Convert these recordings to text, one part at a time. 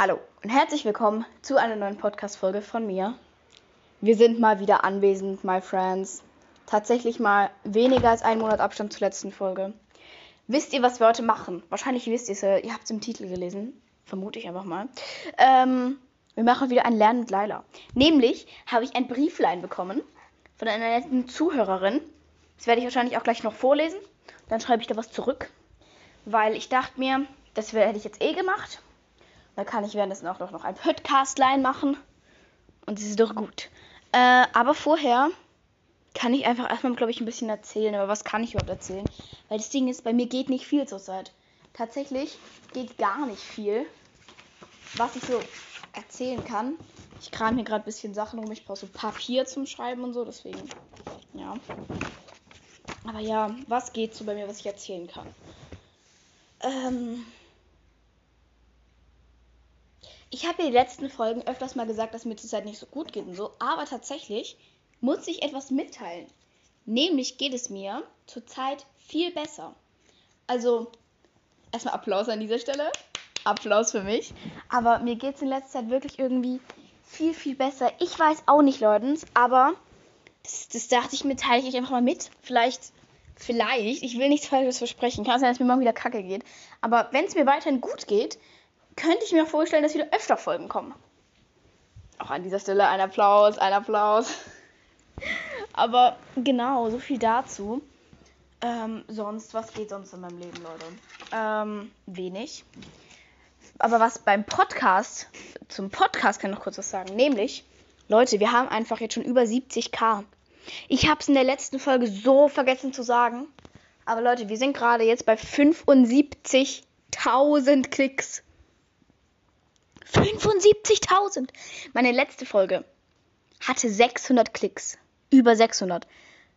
Hallo und herzlich willkommen zu einer neuen Podcast-Folge von mir. Wir sind mal wieder anwesend, my friends. Tatsächlich mal weniger als einen Monat Abstand zur letzten Folge. Wisst ihr, was wir heute machen? Wahrscheinlich wisst ihr es, ihr habt es im Titel gelesen. Vermute ich einfach mal. Ähm, wir machen wieder ein Lernen mit Laila. Nämlich habe ich ein Brieflein bekommen von einer netten Zuhörerin. Das werde ich wahrscheinlich auch gleich noch vorlesen. Dann schreibe ich da was zurück. Weil ich dachte mir, das hätte ich jetzt eh gemacht. Da kann ich währenddessen auch noch ein Podcastline machen. Und das ist doch gut. Äh, aber vorher kann ich einfach erstmal, glaube ich, ein bisschen erzählen. Aber was kann ich überhaupt erzählen? Weil das Ding ist, bei mir geht nicht viel zurzeit. Tatsächlich geht gar nicht viel, was ich so erzählen kann. Ich kram hier gerade ein bisschen Sachen rum. Ich brauche so Papier zum Schreiben und so. Deswegen, ja. Aber ja, was geht so bei mir, was ich erzählen kann? Ähm ich habe in den letzten Folgen öfters mal gesagt, dass mir zurzeit nicht so gut geht und so, aber tatsächlich muss ich etwas mitteilen. Nämlich geht es mir zurzeit viel besser. Also, erstmal Applaus an dieser Stelle. Applaus für mich. Aber mir geht es in letzter Zeit wirklich irgendwie viel, viel besser. Ich weiß auch nicht, Leute, aber das, das dachte ich mir, teile ich einfach mal mit. Vielleicht, vielleicht, ich will nichts Falsches versprechen. Kann sein, dass mir mal wieder kacke geht. Aber wenn es mir weiterhin gut geht, könnte ich mir vorstellen, dass wieder öfter Folgen kommen. Auch an dieser Stelle ein Applaus, ein Applaus. Aber genau, so viel dazu. Ähm, sonst, was geht sonst in meinem Leben, Leute? Ähm, wenig. Aber was beim Podcast, zum Podcast kann ich noch kurz was sagen. Nämlich, Leute, wir haben einfach jetzt schon über 70k. Ich habe es in der letzten Folge so vergessen zu sagen. Aber Leute, wir sind gerade jetzt bei 75.000 Klicks. 75.000. Meine letzte Folge hatte 600 Klicks. Über 600.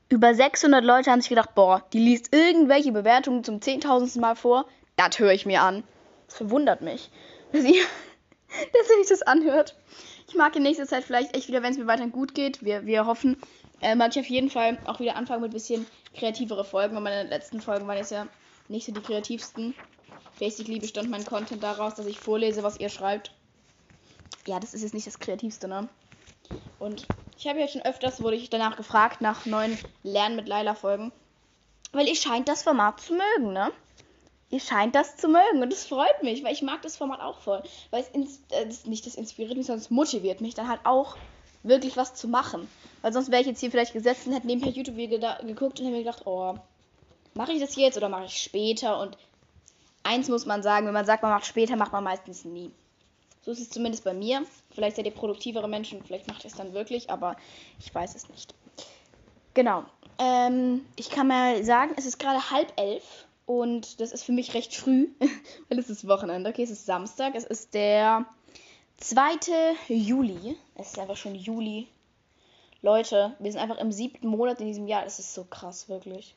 Über 600 Leute haben sich gedacht, boah, die liest irgendwelche Bewertungen zum 10.000. Mal vor. Das höre ich mir an. Das verwundert mich, dass ihr, dass ihr das anhört. Ich mag in nächster Zeit vielleicht echt wieder, wenn es mir weiterhin gut geht. Wir, wir hoffen, äh, mag ich auf jeden Fall auch wieder anfangen mit ein bisschen kreativere Folgen. Und meine letzten Folgen waren jetzt ja nicht so die kreativsten. Basically bestand mein Content daraus, dass ich vorlese, was ihr schreibt. Ja, das ist jetzt nicht das Kreativste, ne? Und ich habe ja schon öfters, wurde ich danach gefragt, nach neuen Lernen mit Laila Folgen. Weil ihr scheint das Format zu mögen, ne? Ihr scheint das zu mögen und das freut mich, weil ich mag das Format auch voll. Weil es ins, äh, nicht das inspiriert mich, sondern es motiviert mich dann halt auch wirklich was zu machen. Weil sonst wäre ich jetzt hier vielleicht gesessen, und hätte nebenher YouTube-Video geguckt und hätte mir gedacht, oh, mache ich das jetzt oder mache ich später? Und eins muss man sagen, wenn man sagt, man macht später, macht man meistens nie. So ist es zumindest bei mir. Vielleicht seid ihr produktivere Menschen, vielleicht macht ihr es dann wirklich, aber ich weiß es nicht. Genau. Ähm, ich kann mal sagen, es ist gerade halb elf und das ist für mich recht früh, weil es ist Wochenende. Okay, es ist Samstag. Es ist der 2. Juli. Es ist einfach schon Juli. Leute, wir sind einfach im siebten Monat in diesem Jahr. Das ist so krass, wirklich.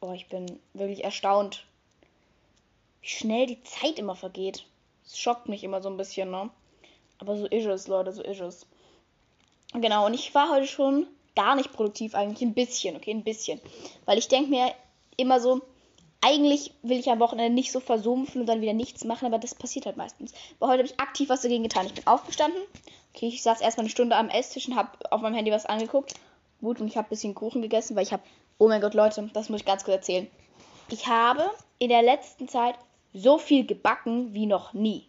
Oh, ich bin wirklich erstaunt, wie schnell die Zeit immer vergeht. Es schockt mich immer so ein bisschen, ne? Aber so ist es, Leute, so ist es. Genau, und ich war heute schon gar nicht produktiv, eigentlich ein bisschen, okay, ein bisschen. Weil ich denke mir immer so, eigentlich will ich am Wochenende nicht so versumpfen und dann wieder nichts machen, aber das passiert halt meistens. Aber heute habe ich aktiv was dagegen getan. Ich bin aufgestanden. Okay, ich saß erstmal eine Stunde am Esstisch und habe auf meinem Handy was angeguckt. Gut, und ich habe ein bisschen Kuchen gegessen, weil ich habe, oh mein Gott, Leute, das muss ich ganz kurz erzählen. Ich habe in der letzten Zeit so viel gebacken wie noch nie.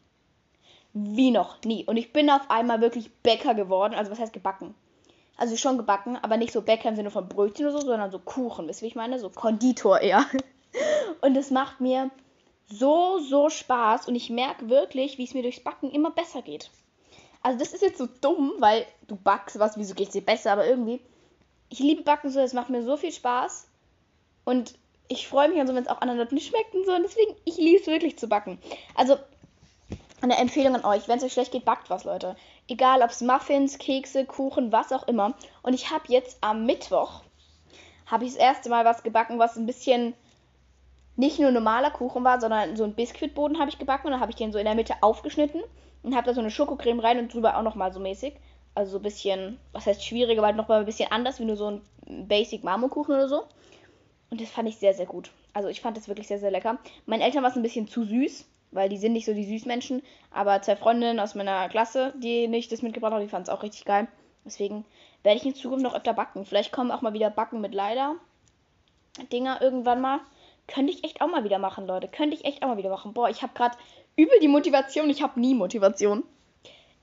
Wie noch nie. Und ich bin auf einmal wirklich Bäcker geworden. Also was heißt gebacken? Also schon gebacken, aber nicht so Bäcker im Sinne von Brötchen oder so, sondern so Kuchen. Wisst ihr, wie ich meine? So Konditor eher. Und es macht mir so, so Spaß. Und ich merke wirklich, wie es mir durchs Backen immer besser geht. Also das ist jetzt so dumm, weil du backst was, wieso geht es dir besser? Aber irgendwie, ich liebe Backen so, es macht mir so viel Spaß. Und ich freue mich so, wenn es auch anderen Leuten schmeckt und so. Und deswegen, ich liebe es wirklich zu backen. Also, eine Empfehlung an euch. Wenn es euch schlecht geht, backt was, Leute. Egal, ob es Muffins, Kekse, Kuchen, was auch immer. Und ich habe jetzt am Mittwoch, habe ich das erste Mal was gebacken, was ein bisschen nicht nur normaler Kuchen war, sondern so ein Biskuitboden habe ich gebacken. Und dann habe ich den so in der Mitte aufgeschnitten und habe da so eine Schokocreme rein und drüber auch nochmal so mäßig. Also so ein bisschen, was heißt schwieriger, aber halt nochmal ein bisschen anders, wie nur so ein Basic Marmorkuchen oder so. Und das fand ich sehr, sehr gut. Also ich fand das wirklich sehr, sehr lecker. Meinen Eltern war es ein bisschen zu süß, weil die sind nicht so die Süßmenschen. Aber zwei Freundinnen aus meiner Klasse, die nicht das mitgebracht haben, die fanden es auch richtig geil. Deswegen werde ich in Zukunft noch öfter backen. Vielleicht kommen auch mal wieder Backen mit Leider. Dinger irgendwann mal. Könnte ich echt auch mal wieder machen, Leute. Könnte ich echt auch mal wieder machen. Boah, ich habe gerade übel die Motivation. Ich habe nie Motivation.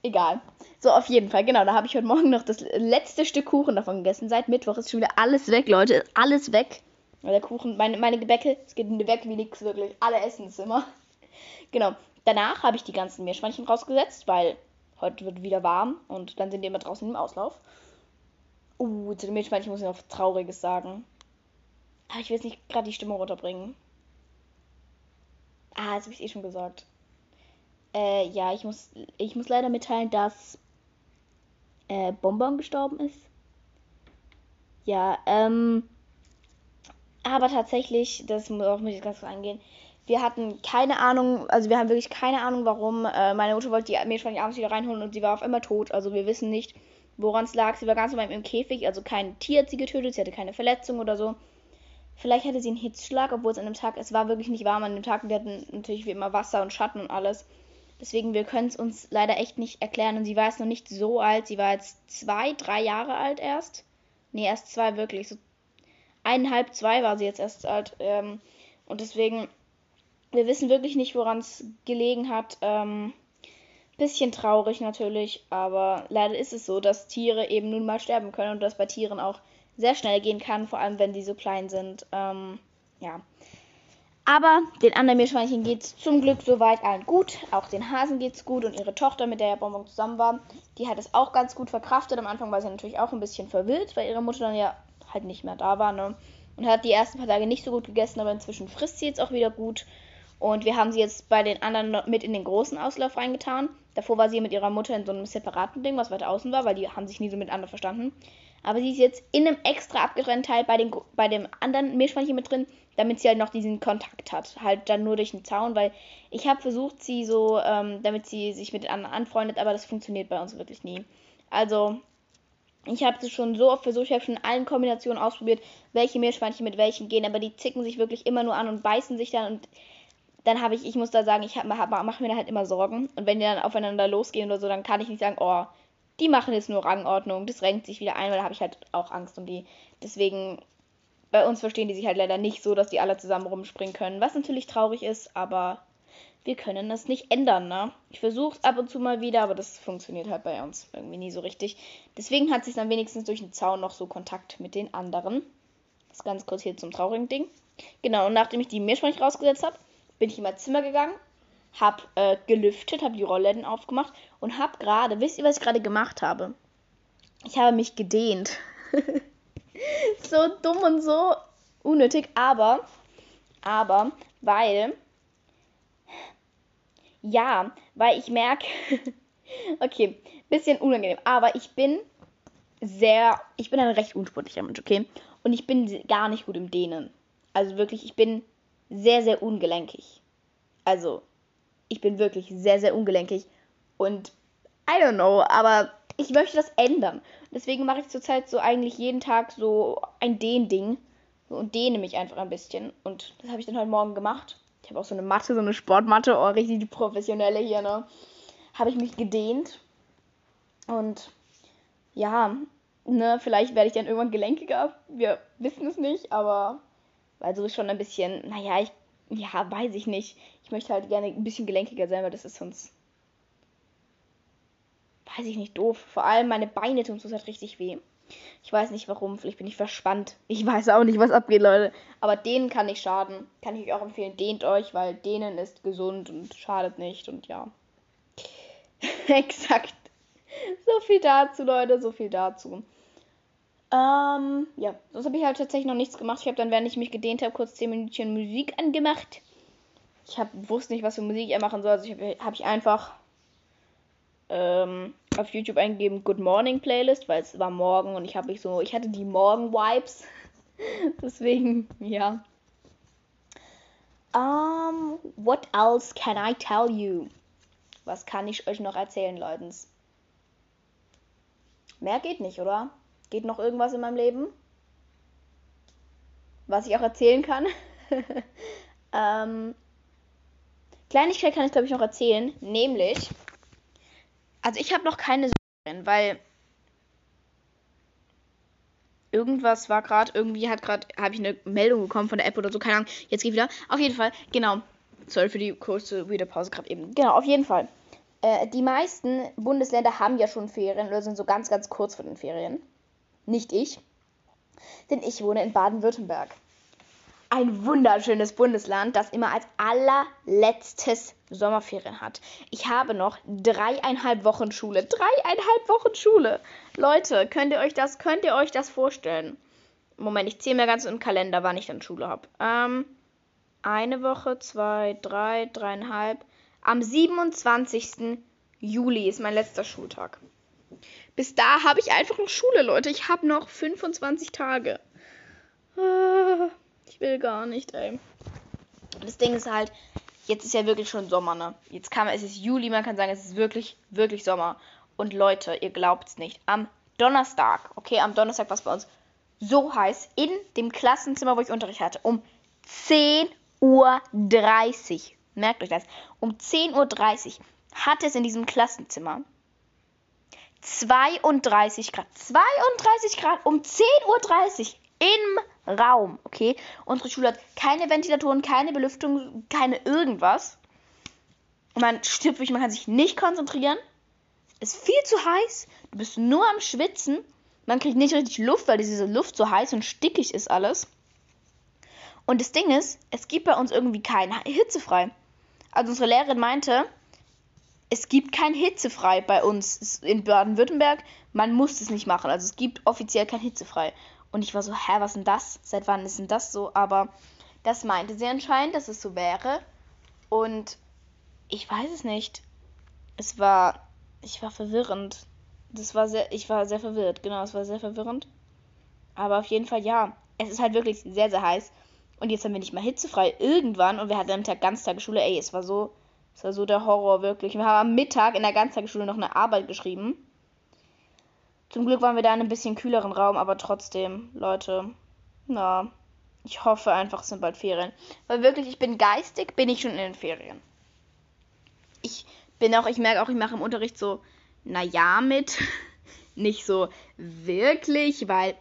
Egal. So, auf jeden Fall. Genau, da habe ich heute Morgen noch das letzte Stück Kuchen davon gegessen. Seit Mittwoch ist schon wieder alles weg, Leute. Alles weg. Weil der Kuchen, meine, meine Gebäcke, es geht weg wie nichts wirklich. Alle essen es immer. Genau. Danach habe ich die ganzen Meerschweinchen rausgesetzt, weil heute wird wieder warm und dann sind die immer draußen im Auslauf. Uh, zu den Meerschweinchen muss ich noch Trauriges sagen. Aber ich will jetzt nicht gerade die Stimme runterbringen. Ah, jetzt habe ich eh schon gesagt. Äh, ja, ich muss, ich muss leider mitteilen, dass äh, Bonbon gestorben ist. Ja, ähm. Aber tatsächlich, das muss auch mit ganz kurz angehen. Wir hatten keine Ahnung, also wir haben wirklich keine Ahnung, warum. Äh, meine Mutter wollte die Meerschweinchen abends wieder reinholen und sie war auf einmal tot. Also wir wissen nicht, woran es lag. Sie war ganz normal im Käfig, also kein Tier hat sie getötet, sie hatte keine Verletzung oder so. Vielleicht hatte sie einen Hitzschlag, obwohl es an dem Tag, es war wirklich nicht warm an dem Tag. Wir hatten natürlich wie immer Wasser und Schatten und alles. Deswegen, wir können es uns leider echt nicht erklären. Und sie war jetzt noch nicht so alt. Sie war jetzt zwei, drei Jahre alt erst. Nee, erst zwei wirklich. So eineinhalb, zwei war sie jetzt erst alt. Ähm, und deswegen, wir wissen wirklich nicht, woran es gelegen hat. Ähm, bisschen traurig natürlich, aber leider ist es so, dass Tiere eben nun mal sterben können und dass bei Tieren auch sehr schnell gehen kann, vor allem wenn die so klein sind. Ähm, ja. Aber den anderen Meerschweinchen geht es zum Glück soweit allen gut. Auch den Hasen geht es gut und ihre Tochter, mit der ja Bonbon zusammen war, die hat es auch ganz gut verkraftet. Am Anfang war sie natürlich auch ein bisschen verwirrt, weil ihre Mutter dann ja halt nicht mehr da war. Ne? Und hat die ersten paar Tage nicht so gut gegessen, aber inzwischen frisst sie jetzt auch wieder gut. Und wir haben sie jetzt bei den anderen mit in den großen Auslauf reingetan. Davor war sie mit ihrer Mutter in so einem separaten Ding, was weiter außen war, weil die haben sich nie so miteinander verstanden. Aber sie ist jetzt in einem extra abgetrennten Teil bei, den, bei dem anderen Meerschweinchen mit drin, damit sie halt noch diesen Kontakt hat. Halt dann nur durch den Zaun, weil ich habe versucht, sie so, ähm, damit sie sich mit den anderen anfreundet, aber das funktioniert bei uns wirklich nie. Also, ich habe es schon so oft versucht, ich habe schon in allen Kombinationen ausprobiert, welche Meerschweinchen mit welchen gehen, aber die zicken sich wirklich immer nur an und beißen sich dann und dann habe ich, ich muss da sagen, ich mache mir da halt immer Sorgen. Und wenn die dann aufeinander losgehen oder so, dann kann ich nicht sagen, oh, die machen jetzt nur Rangordnung, das renkt sich wieder ein, weil da habe ich halt auch Angst um die. Deswegen, bei uns verstehen die sich halt leider nicht so, dass die alle zusammen rumspringen können, was natürlich traurig ist, aber wir können das nicht ändern, ne? Ich versuche es ab und zu mal wieder, aber das funktioniert halt bei uns irgendwie nie so richtig. Deswegen hat sich dann wenigstens durch den Zaun noch so Kontakt mit den anderen. Das ganz kurz hier zum traurigen Ding. Genau, und nachdem ich die Meerschweinchen rausgesetzt habe, bin ich in mein Zimmer gegangen hab äh, gelüftet, hab die Rollläden aufgemacht und hab gerade, wisst ihr, was ich gerade gemacht habe? Ich habe mich gedehnt. so dumm und so unnötig, aber, aber, weil, ja, weil ich merke, okay, bisschen unangenehm, aber ich bin sehr, ich bin ein recht unsportlicher Mensch, okay? Und ich bin gar nicht gut im Dehnen. Also wirklich, ich bin sehr, sehr ungelenkig. Also, ich bin wirklich sehr, sehr ungelenkig. Und I don't know, aber ich möchte das ändern. Deswegen mache ich zurzeit so eigentlich jeden Tag so ein Dehn-Ding und dehne mich einfach ein bisschen. Und das habe ich dann heute Morgen gemacht. Ich habe auch so eine Matte, so eine Sportmatte, oh, richtig die professionelle hier, ne? Habe ich mich gedehnt. Und ja, ne, vielleicht werde ich dann irgendwann gelenkiger. Wir wissen es nicht, aber weil so ist schon ein bisschen, naja, ich ja, weiß ich nicht. Ich möchte halt gerne ein bisschen gelenkiger sein, weil das ist sonst. Weiß ich nicht, doof. Vor allem meine Beine tun es halt richtig weh. Ich weiß nicht warum, vielleicht bin ich verspannt. Ich weiß auch nicht, was abgeht, Leute. Aber denen kann nicht schaden. Kann ich euch auch empfehlen, dehnt euch, weil denen ist gesund und schadet nicht und ja. Exakt. So viel dazu, Leute, so viel dazu. Ähm, ja, sonst habe ich halt tatsächlich noch nichts gemacht. Ich habe dann, während ich mich gedehnt habe, kurz 10 Minuten Musik angemacht. Ich hab, wusste nicht, was für Musik er machen soll. Also habe hab ich einfach ähm, auf YouTube eingegeben Good Morning Playlist, weil es war morgen und ich habe mich so, ich hatte die Morgen-Vibes. Deswegen, ja. Um, what else can I tell you? Was kann ich euch noch erzählen, Leute? Mehr geht nicht, oder? Geht noch irgendwas in meinem Leben? Was ich auch erzählen kann? ähm, Kleinigkeit kann ich, glaube ich, noch erzählen. Nämlich, also ich habe noch keine Sommerferien, weil irgendwas war gerade, irgendwie hat gerade, habe ich eine Meldung bekommen von der App oder so, keine Ahnung. Jetzt geht wieder. Auf jeden Fall, genau. Sorry für die kurze Wiederpause gerade eben. Genau, auf jeden Fall. Äh, die meisten Bundesländer haben ja schon Ferien oder sind so ganz, ganz kurz vor den Ferien. Nicht ich. Denn ich wohne in Baden-Württemberg. Ein wunderschönes Bundesland, das immer als allerletztes Sommerferien hat. Ich habe noch dreieinhalb Wochen Schule. Dreieinhalb Wochen Schule. Leute, könnt ihr euch das, könnt ihr euch das vorstellen? Moment, ich zähle mir ganz im Kalender, wann ich dann Schule habe. Ähm, eine Woche, zwei, drei, dreieinhalb. Am 27. Juli ist mein letzter Schultag. Bis da habe ich einfach noch Schule, Leute. Ich habe noch 25 Tage. Ah, ich will gar nicht, ey. Das Ding ist halt, jetzt ist ja wirklich schon Sommer, ne? Jetzt kann man, es ist Juli, man kann sagen, es ist wirklich, wirklich Sommer. Und Leute, ihr glaubt's nicht. Am Donnerstag, okay, am Donnerstag war es bei uns so heiß, in dem Klassenzimmer, wo ich Unterricht hatte, um 10 Uhr. 30. Merkt euch das. Um 10.30 Uhr hat es in diesem Klassenzimmer 32 Grad. 32 Grad um 10.30 Uhr im Raum. Okay? Unsere Schule hat keine Ventilatoren, keine Belüftung, keine irgendwas. Und man stirbt wirklich, man kann sich nicht konzentrieren. Es ist viel zu heiß. Du bist nur am Schwitzen. Man kriegt nicht richtig Luft, weil diese Luft so heiß und stickig ist alles. Und das Ding ist, es gibt bei uns irgendwie kein hitzefrei. Also unsere Lehrerin meinte, es gibt kein hitzefrei bei uns in Baden-Württemberg. Man muss es nicht machen. Also es gibt offiziell kein hitzefrei. Und ich war so, hä, was denn das? Seit wann ist denn das so? Aber das meinte sie anscheinend, dass es so wäre. Und ich weiß es nicht. Es war, ich war verwirrend. Das war sehr, ich war sehr verwirrt. Genau, es war sehr verwirrend. Aber auf jeden Fall, ja. Es ist halt wirklich sehr, sehr heiß. Und jetzt haben wir nicht mal hitzefrei irgendwann und wir hatten am Tag Ganztagesschule. Ey, es war so, es war so der Horror wirklich. Wir haben am Mittag in der Ganztagesschule noch eine Arbeit geschrieben. Zum Glück waren wir da in einem bisschen kühleren Raum, aber trotzdem, Leute, na, ich hoffe einfach, es sind bald Ferien. Weil wirklich, ich bin geistig, bin ich schon in den Ferien. Ich bin auch, ich merke auch, ich mache im Unterricht so, naja, mit. Nicht so wirklich, weil,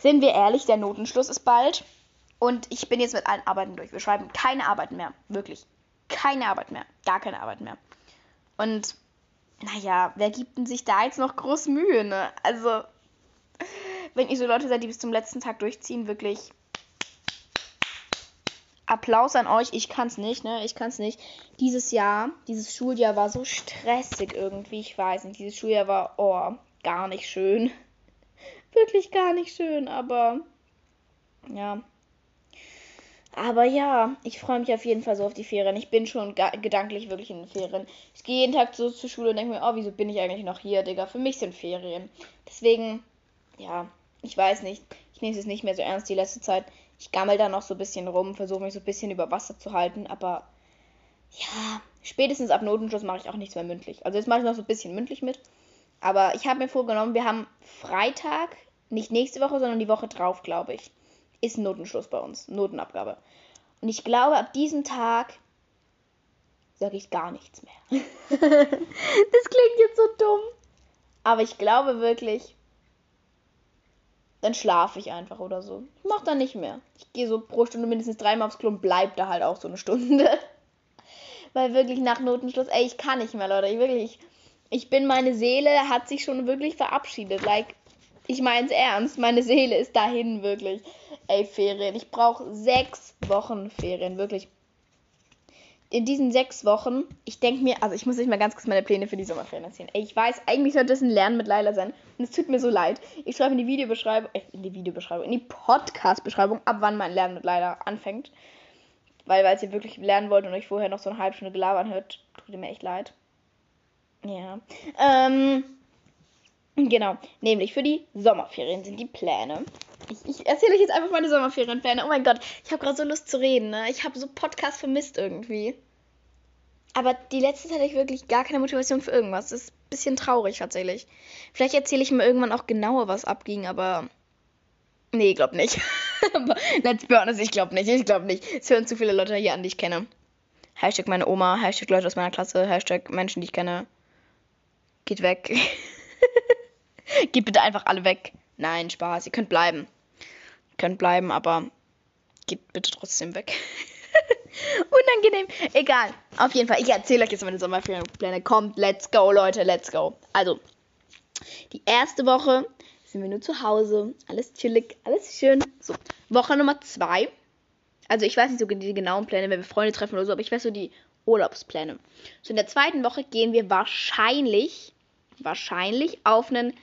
sind wir ehrlich, der Notenschluss ist bald. Und ich bin jetzt mit allen Arbeiten durch. Wir schreiben keine Arbeiten mehr. Wirklich. Keine Arbeit mehr. Gar keine Arbeit mehr. Und naja, wer gibt denn sich da jetzt noch groß Mühe, ne? Also, wenn ihr so Leute seid, die bis zum letzten Tag durchziehen, wirklich Applaus an euch. Ich kann's nicht, ne? Ich kann's nicht. Dieses Jahr, dieses Schuljahr war so stressig irgendwie. Ich weiß nicht. Dieses Schuljahr war, oh, gar nicht schön. Wirklich gar nicht schön, aber ja, aber ja, ich freue mich auf jeden Fall so auf die Ferien. Ich bin schon gedanklich wirklich in den Ferien. Ich gehe jeden Tag so zur Schule und denke mir, oh, wieso bin ich eigentlich noch hier, Digga? Für mich sind Ferien. Deswegen, ja, ich weiß nicht. Ich nehme es nicht mehr so ernst die letzte Zeit. Ich gammel da noch so ein bisschen rum, versuche mich so ein bisschen über Wasser zu halten, aber ja, spätestens ab Notenschluss mache ich auch nichts mehr mündlich. Also jetzt mache ich noch so ein bisschen mündlich mit. Aber ich habe mir vorgenommen, wir haben Freitag, nicht nächste Woche, sondern die Woche drauf, glaube ich ist Notenschluss bei uns, Notenabgabe. Und ich glaube, ab diesem Tag sage ich gar nichts mehr. das klingt jetzt so dumm. Aber ich glaube wirklich, dann schlafe ich einfach oder so. Ich mache dann nicht mehr. Ich gehe so pro Stunde mindestens dreimal aufs Klo und bleib da halt auch so eine Stunde. Weil wirklich nach Notenschluss, ey, ich kann nicht mehr, Leute. Ich wirklich, ich bin, meine Seele hat sich schon wirklich verabschiedet. Like, ich meine es ernst, meine Seele ist dahin wirklich. Ey, Ferien. Ich brauche sechs Wochen Ferien, wirklich. In diesen sechs Wochen, ich denke mir, also ich muss nicht mal ganz kurz meine Pläne für die Sommerferien erzählen. Ey, ich weiß, eigentlich sollte das ein Lernen mit Leila sein. Und es tut mir so leid. Ich schreibe in die Videobeschreibung, äh, in die Videobeschreibung, in die Podcast-Beschreibung, ab wann mein Lernen mit Leila anfängt. Weil, weil ihr wirklich lernen wollt und euch vorher noch so eine halbe Stunde gelabern hört, tut mir echt leid. Ja. Ähm, Genau, nämlich für die Sommerferien sind die Pläne. Ich, ich erzähle euch jetzt einfach meine Sommerferienpläne. Oh mein Gott, ich habe gerade so Lust zu reden. Ne? Ich habe so Podcasts vermisst irgendwie. Aber die letzte Zeit hatte ich wirklich gar keine Motivation für irgendwas. Das ist ein bisschen traurig tatsächlich. Vielleicht erzähle ich mir irgendwann auch genauer, was abging, aber. Nee, glaub nicht. Let's be honest, ich glaube nicht. Ich glaube nicht. Es hören zu viele Leute hier an, die ich kenne. Hashtag meine Oma, Hashtag Leute aus meiner Klasse, Hashtag Menschen, die ich kenne. Geht weg. Geht bitte einfach alle weg. Nein, Spaß. Ihr könnt bleiben. Ihr könnt bleiben, aber geht bitte trotzdem weg. Unangenehm. Egal. Auf jeden Fall. Ich erzähle euch jetzt meine Sommerferienpläne. Kommt, let's go, Leute, let's go. Also, die erste Woche sind wir nur zu Hause. Alles chillig, alles schön. So, Woche Nummer zwei. Also, ich weiß nicht so die genauen Pläne, wenn wir Freunde treffen oder so, aber ich weiß so die Urlaubspläne. So, in der zweiten Woche gehen wir wahrscheinlich, wahrscheinlich auf einen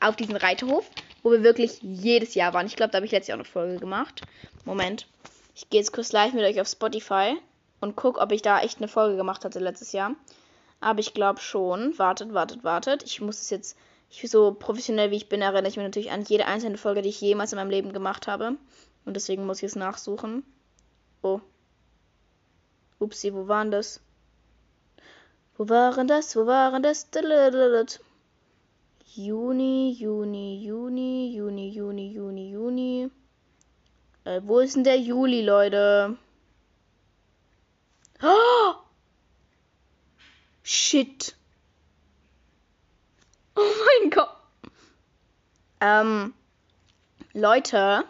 auf diesen Reiterhof, wo wir wirklich jedes Jahr waren. Ich glaube, da habe ich letztes Jahr auch eine Folge gemacht. Moment. Ich gehe jetzt kurz live mit euch auf Spotify und gucke, ob ich da echt eine Folge gemacht hatte letztes Jahr. Aber ich glaube schon. Wartet, wartet, wartet. Ich muss es jetzt, ich so professionell wie ich bin, erinnere ich mich natürlich an jede einzelne Folge, die ich jemals in meinem Leben gemacht habe. Und deswegen muss ich es nachsuchen. Oh. Upsi, wo waren das? Wo waren das? Wo waren das? Juni, Juni, Juni, Juni, Juni, Juni, Juni. Äh, wo ist denn der Juli, Leute? Oh! Shit. Oh mein Gott. Ähm, Leute.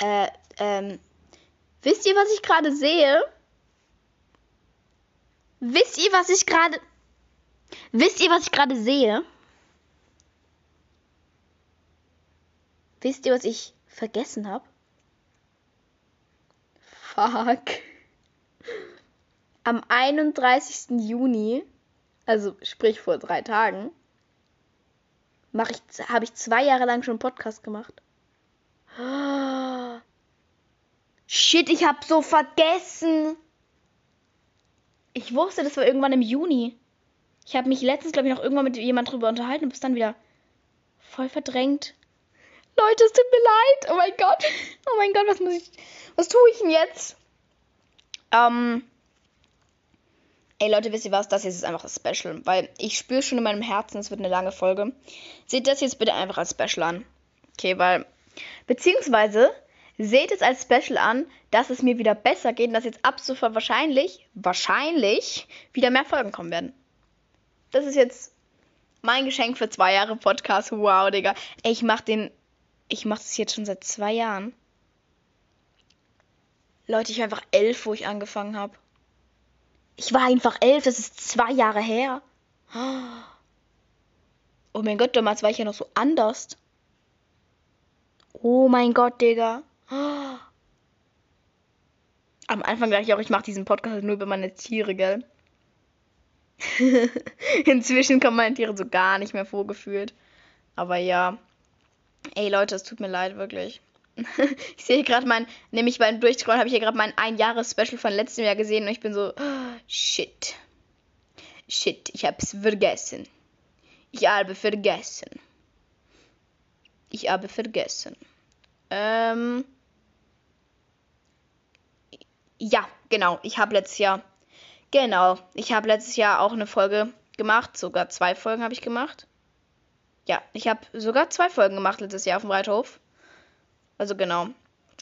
Äh, ähm, wisst ihr, was ich gerade sehe? Wisst ihr, was ich gerade... Wisst ihr, was ich gerade sehe? Wisst ihr, was ich vergessen habe? Fuck. Am 31. Juni, also sprich vor drei Tagen, ich, habe ich zwei Jahre lang schon einen Podcast gemacht. Shit, ich habe so vergessen. Ich wusste, das war irgendwann im Juni. Ich habe mich letztens, glaube ich, noch irgendwann mit jemand drüber unterhalten und bis dann wieder voll verdrängt. Leute, es tut mir leid. Oh mein Gott. Oh mein Gott, was muss ich. Was tue ich denn jetzt? Ähm. Ey Leute, wisst ihr was? Das jetzt ist einfach das Special. Weil ich spüre schon in meinem Herzen, es wird eine lange Folge. Seht das jetzt bitte einfach als Special an. Okay, weil. Beziehungsweise seht es als Special an, dass es mir wieder besser geht und dass jetzt ab sofort wahrscheinlich, wahrscheinlich wieder mehr Folgen kommen werden. Das ist jetzt mein Geschenk für zwei Jahre Podcast. Wow, Digga. Ey, ich mach den ich mache das jetzt schon seit zwei Jahren. Leute, ich war einfach elf, wo ich angefangen habe. Ich war einfach elf, das ist zwei Jahre her. Oh mein Gott, damals war ich ja noch so anders. Oh mein Gott, Digga. Am Anfang dachte ich auch, ich mache diesen Podcast nur über meine Tiere, gell? Inzwischen kommen meine Tiere so gar nicht mehr vorgefühlt. Aber ja. Ey Leute, es tut mir leid, wirklich. ich sehe gerade mein, nämlich beim Durchscrollen habe ich hier gerade mein Ein-Jahres-Special von letztem Jahr gesehen und ich bin so, oh, shit. Shit, ich hab's vergessen. Ich habe vergessen. Ich habe vergessen. Ähm. Ja, genau. Ich habe letztes Jahr. Genau. Ich habe letztes Jahr auch eine Folge gemacht. Sogar zwei Folgen habe ich gemacht. Ja, ich habe sogar zwei Folgen gemacht letztes Jahr auf dem Reithof. Also genau.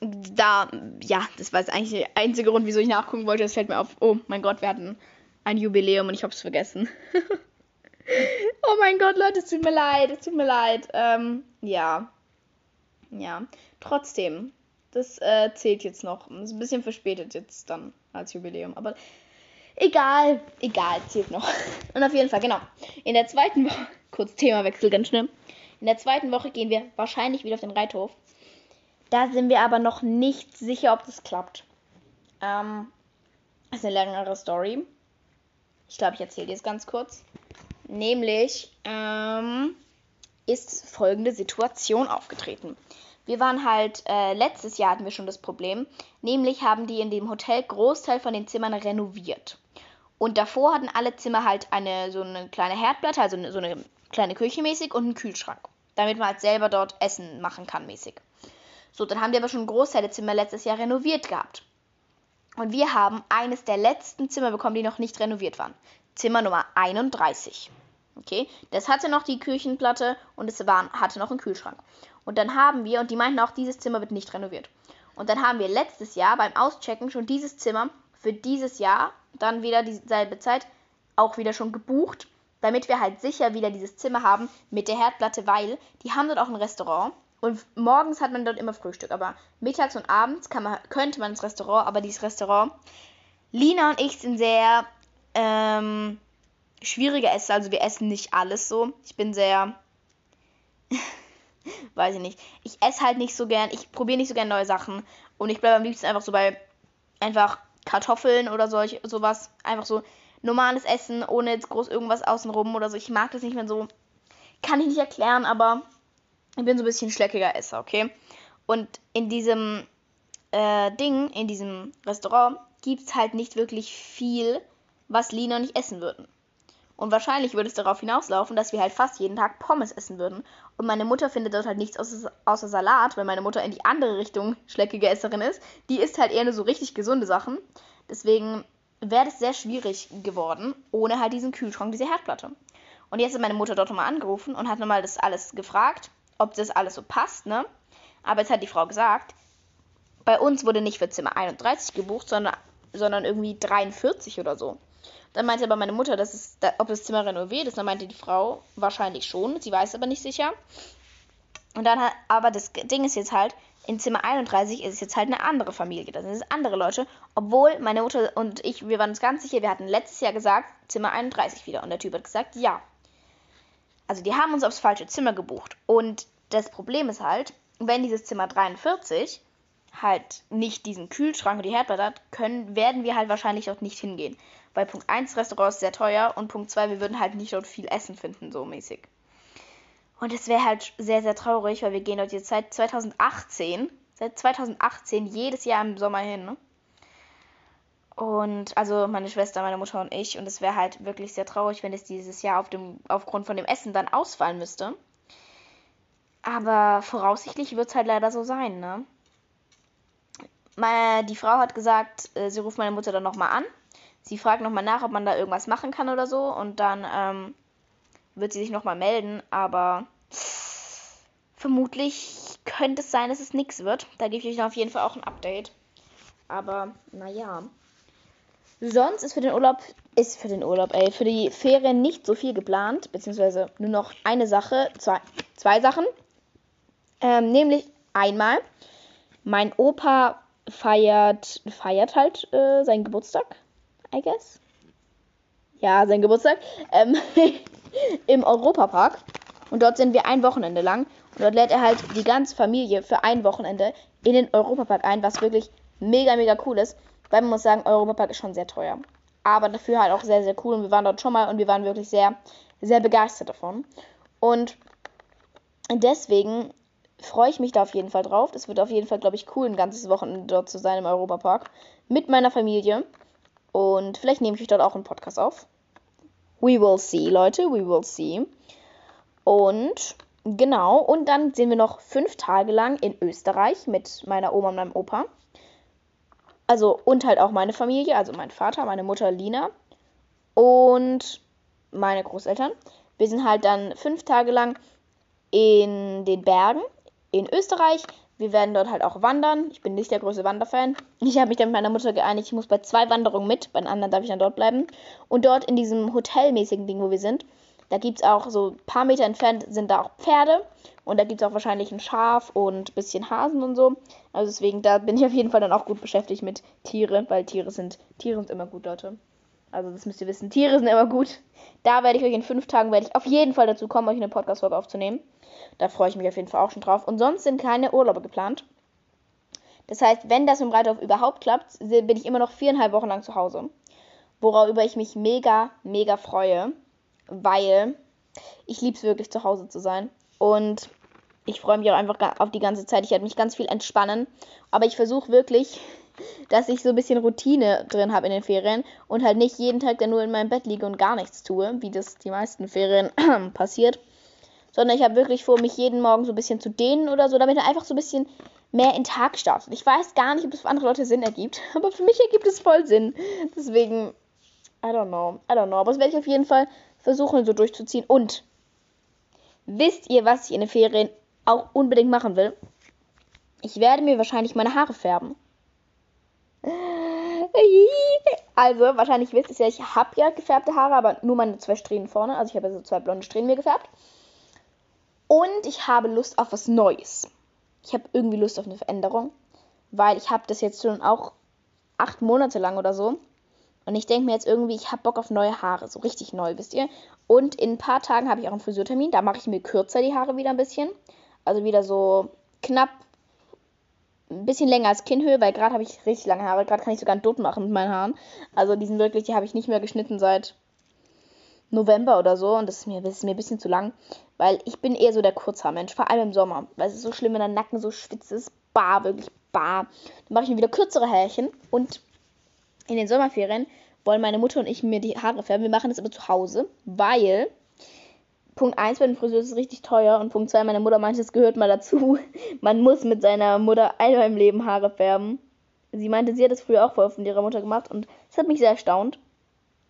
Da, ja, das war jetzt eigentlich der einzige Grund, wieso ich nachgucken wollte. Das fällt mir auf. Oh mein Gott, wir hatten ein Jubiläum und ich habe es vergessen. oh mein Gott, Leute, es tut mir leid, es tut mir leid. Ähm, ja. Ja. Trotzdem, das äh, zählt jetzt noch. Ist ein bisschen verspätet jetzt dann als Jubiläum. Aber egal, egal, zählt noch. Und auf jeden Fall, genau. In der zweiten Woche kurz Themawechsel, ganz schnell. In der zweiten Woche gehen wir wahrscheinlich wieder auf den Reithof. Da sind wir aber noch nicht sicher, ob das klappt. Ähm, das ist eine längere Story. Ich glaube, ich erzähle dir es ganz kurz. Nämlich ähm, ist folgende Situation aufgetreten. Wir waren halt, äh, letztes Jahr hatten wir schon das Problem, nämlich haben die in dem Hotel Großteil von den Zimmern renoviert. Und davor hatten alle Zimmer halt eine so eine kleine Herdplatte, also so eine kleine Küche mäßig und einen Kühlschrank. Damit man halt selber dort Essen machen kann mäßig. So, dann haben wir aber schon Großteil der Zimmer letztes Jahr renoviert gehabt. Und wir haben eines der letzten Zimmer bekommen, die noch nicht renoviert waren. Zimmer Nummer 31. Okay, das hatte noch die Küchenplatte und es war, hatte noch einen Kühlschrank. Und dann haben wir, und die meinten auch, dieses Zimmer wird nicht renoviert. Und dann haben wir letztes Jahr beim Auschecken schon dieses Zimmer für dieses Jahr dann wieder dieselbe Zeit auch wieder schon gebucht, damit wir halt sicher wieder dieses Zimmer haben mit der Herdplatte, weil die haben dort auch ein Restaurant und morgens hat man dort immer Frühstück, aber mittags und abends man, könnte man ins Restaurant, aber dieses Restaurant, Lina und ich sind sehr ähm, schwierige Esser, also wir essen nicht alles so. Ich bin sehr, weiß ich nicht, ich esse halt nicht so gern, ich probiere nicht so gern neue Sachen und ich bleibe am liebsten einfach so bei einfach Kartoffeln oder solch, sowas, einfach so normales Essen, ohne jetzt groß irgendwas außenrum oder so. Ich mag das nicht mehr so. Kann ich nicht erklären, aber ich bin so ein bisschen schleckiger Esser, okay? Und in diesem äh, Ding, in diesem Restaurant, gibt es halt nicht wirklich viel, was Lina und ich essen würden. Und wahrscheinlich würde es darauf hinauslaufen, dass wir halt fast jeden Tag Pommes essen würden. Und meine Mutter findet dort halt nichts außer, außer Salat, weil meine Mutter in die andere Richtung schleckige Esserin ist. Die isst halt eher nur so richtig gesunde Sachen. Deswegen wäre das sehr schwierig geworden, ohne halt diesen Kühlschrank, diese Herdplatte. Und jetzt hat meine Mutter dort nochmal angerufen und hat nochmal das alles gefragt, ob das alles so passt, ne? Aber jetzt hat die Frau gesagt, bei uns wurde nicht für Zimmer 31 gebucht, sondern, sondern irgendwie 43 oder so. Dann meinte aber meine Mutter, dass es, ob das Zimmer renoviert ist. Dann meinte die Frau wahrscheinlich schon. Sie weiß aber nicht sicher. Und dann hat, aber das Ding ist jetzt halt, in Zimmer 31 ist es jetzt halt eine andere Familie. Das sind andere Leute. Obwohl meine Mutter und ich, wir waren uns ganz sicher, wir hatten letztes Jahr gesagt, Zimmer 31 wieder. Und der Typ hat gesagt, ja. Also die haben uns aufs falsche Zimmer gebucht. Und das Problem ist halt, wenn dieses Zimmer 43 halt nicht diesen Kühlschrank und die Herdplatte hat, können, werden wir halt wahrscheinlich dort nicht hingehen. Weil Punkt 1 Restaurant ist sehr teuer und Punkt 2, wir würden halt nicht dort viel Essen finden, so mäßig. Und es wäre halt sehr, sehr traurig, weil wir gehen dort jetzt seit 2018, seit 2018 jedes Jahr im Sommer hin. Ne? Und also meine Schwester, meine Mutter und ich. Und es wäre halt wirklich sehr traurig, wenn es dieses Jahr auf dem, aufgrund von dem Essen dann ausfallen müsste. Aber voraussichtlich wird es halt leider so sein, ne? Meine, die Frau hat gesagt, äh, sie ruft meine Mutter dann nochmal an. Sie fragt nochmal nach, ob man da irgendwas machen kann oder so. Und dann ähm, wird sie sich nochmal melden. Aber vermutlich könnte es sein, dass es nichts wird. Da gebe ich euch auf jeden Fall auch ein Update. Aber naja. Sonst ist für den Urlaub, ist für den Urlaub, ey, für die Ferien nicht so viel geplant. Beziehungsweise nur noch eine Sache, zwei, zwei Sachen. Ähm, nämlich einmal, mein Opa feiert, feiert halt äh, seinen Geburtstag, I guess. Ja, sein Geburtstag. Ähm, Im Europapark. Und dort sind wir ein Wochenende lang. Und dort lädt er halt die ganze Familie für ein Wochenende in den Europapark ein, was wirklich mega, mega cool ist. Weil man muss sagen, Europapark ist schon sehr teuer. Aber dafür halt auch sehr, sehr cool. Und wir waren dort schon mal und wir waren wirklich sehr, sehr begeistert davon. Und deswegen freue ich mich da auf jeden Fall drauf. Das wird auf jeden Fall, glaube ich, cool, ein ganzes Wochenende dort zu sein im Europapark. Mit meiner Familie. Und vielleicht nehme ich euch dort auch einen Podcast auf. We will see, Leute. We will see. Und genau. Und dann sind wir noch fünf Tage lang in Österreich mit meiner Oma und meinem Opa. Also, und halt auch meine Familie, also mein Vater, meine Mutter Lina und meine Großeltern. Wir sind halt dann fünf Tage lang in den Bergen in Österreich. Wir werden dort halt auch wandern. Ich bin nicht der größte Wanderfan. Ich habe mich dann mit meiner Mutter geeinigt, ich muss bei zwei Wanderungen mit, bei den anderen darf ich dann dort bleiben. Und dort in diesem hotelmäßigen Ding, wo wir sind, da gibt es auch so ein paar Meter entfernt sind da auch Pferde. Und da gibt es auch wahrscheinlich ein Schaf und ein bisschen Hasen und so. Also deswegen, da bin ich auf jeden Fall dann auch gut beschäftigt mit Tiere, weil Tiere sind, Tiere sind immer gut, Leute. Also das müsst ihr wissen, Tiere sind immer gut. Da werde ich euch in fünf Tagen, werde ich auf jeden Fall dazu kommen, euch eine Podcast-Folge aufzunehmen. Da freue ich mich auf jeden Fall auch schon drauf. Und sonst sind keine Urlaube geplant. Das heißt, wenn das im Reithof überhaupt klappt, bin ich immer noch viereinhalb Wochen lang zu Hause. Worüber ich mich mega, mega freue, weil ich liebe es wirklich zu Hause zu sein. Und ich freue mich auch einfach auf die ganze Zeit. Ich werde mich ganz viel entspannen. Aber ich versuche wirklich, dass ich so ein bisschen Routine drin habe in den Ferien und halt nicht jeden Tag dann nur in meinem Bett liege und gar nichts tue, wie das die meisten Ferien passiert sondern ich habe wirklich vor, mich jeden Morgen so ein bisschen zu dehnen oder so, damit er einfach so ein bisschen mehr in den Tag startet. Ich weiß gar nicht, ob das für andere Leute Sinn ergibt, aber für mich ergibt es voll Sinn. Deswegen, I don't know, I don't know. Aber das werde ich auf jeden Fall versuchen, so durchzuziehen. Und wisst ihr, was ich in den Ferien auch unbedingt machen will? Ich werde mir wahrscheinlich meine Haare färben. Also, wahrscheinlich wisst ihr ja, ich habe ja gefärbte Haare, aber nur meine zwei Strähnen vorne. Also, ich habe so zwei blonde Strähnen mir gefärbt. Und ich habe Lust auf was Neues. Ich habe irgendwie Lust auf eine Veränderung, weil ich habe das jetzt schon auch acht Monate lang oder so. Und ich denke mir jetzt irgendwie, ich habe Bock auf neue Haare, so richtig neu, wisst ihr? Und in ein paar Tagen habe ich auch einen Friseurtermin. Da mache ich mir kürzer die Haare wieder ein bisschen. Also wieder so knapp ein bisschen länger als Kinnhöhe, weil gerade habe ich richtig lange Haare. Gerade kann ich sogar einen Dutt machen mit meinen Haaren. Also die sind wirklich, die habe ich nicht mehr geschnitten seit November oder so. Und das ist mir, das ist mir ein bisschen zu lang. Weil ich bin eher so der Kurzhaarmensch, vor allem im Sommer. Weil es ist so schlimm, wenn der Nacken so spitz ist. Bar, wirklich bar. Dann mache ich mir wieder kürzere Härchen. Und in den Sommerferien wollen meine Mutter und ich mir die Haare färben. Wir machen das aber zu Hause, weil Punkt 1 bei den Friseur ist richtig teuer und Punkt 2, meine Mutter meinte, es gehört mal dazu. Man muss mit seiner Mutter einmal im Leben Haare färben. Sie meinte, sie hat das früher auch vorher von ihrer Mutter gemacht und das hat mich sehr erstaunt.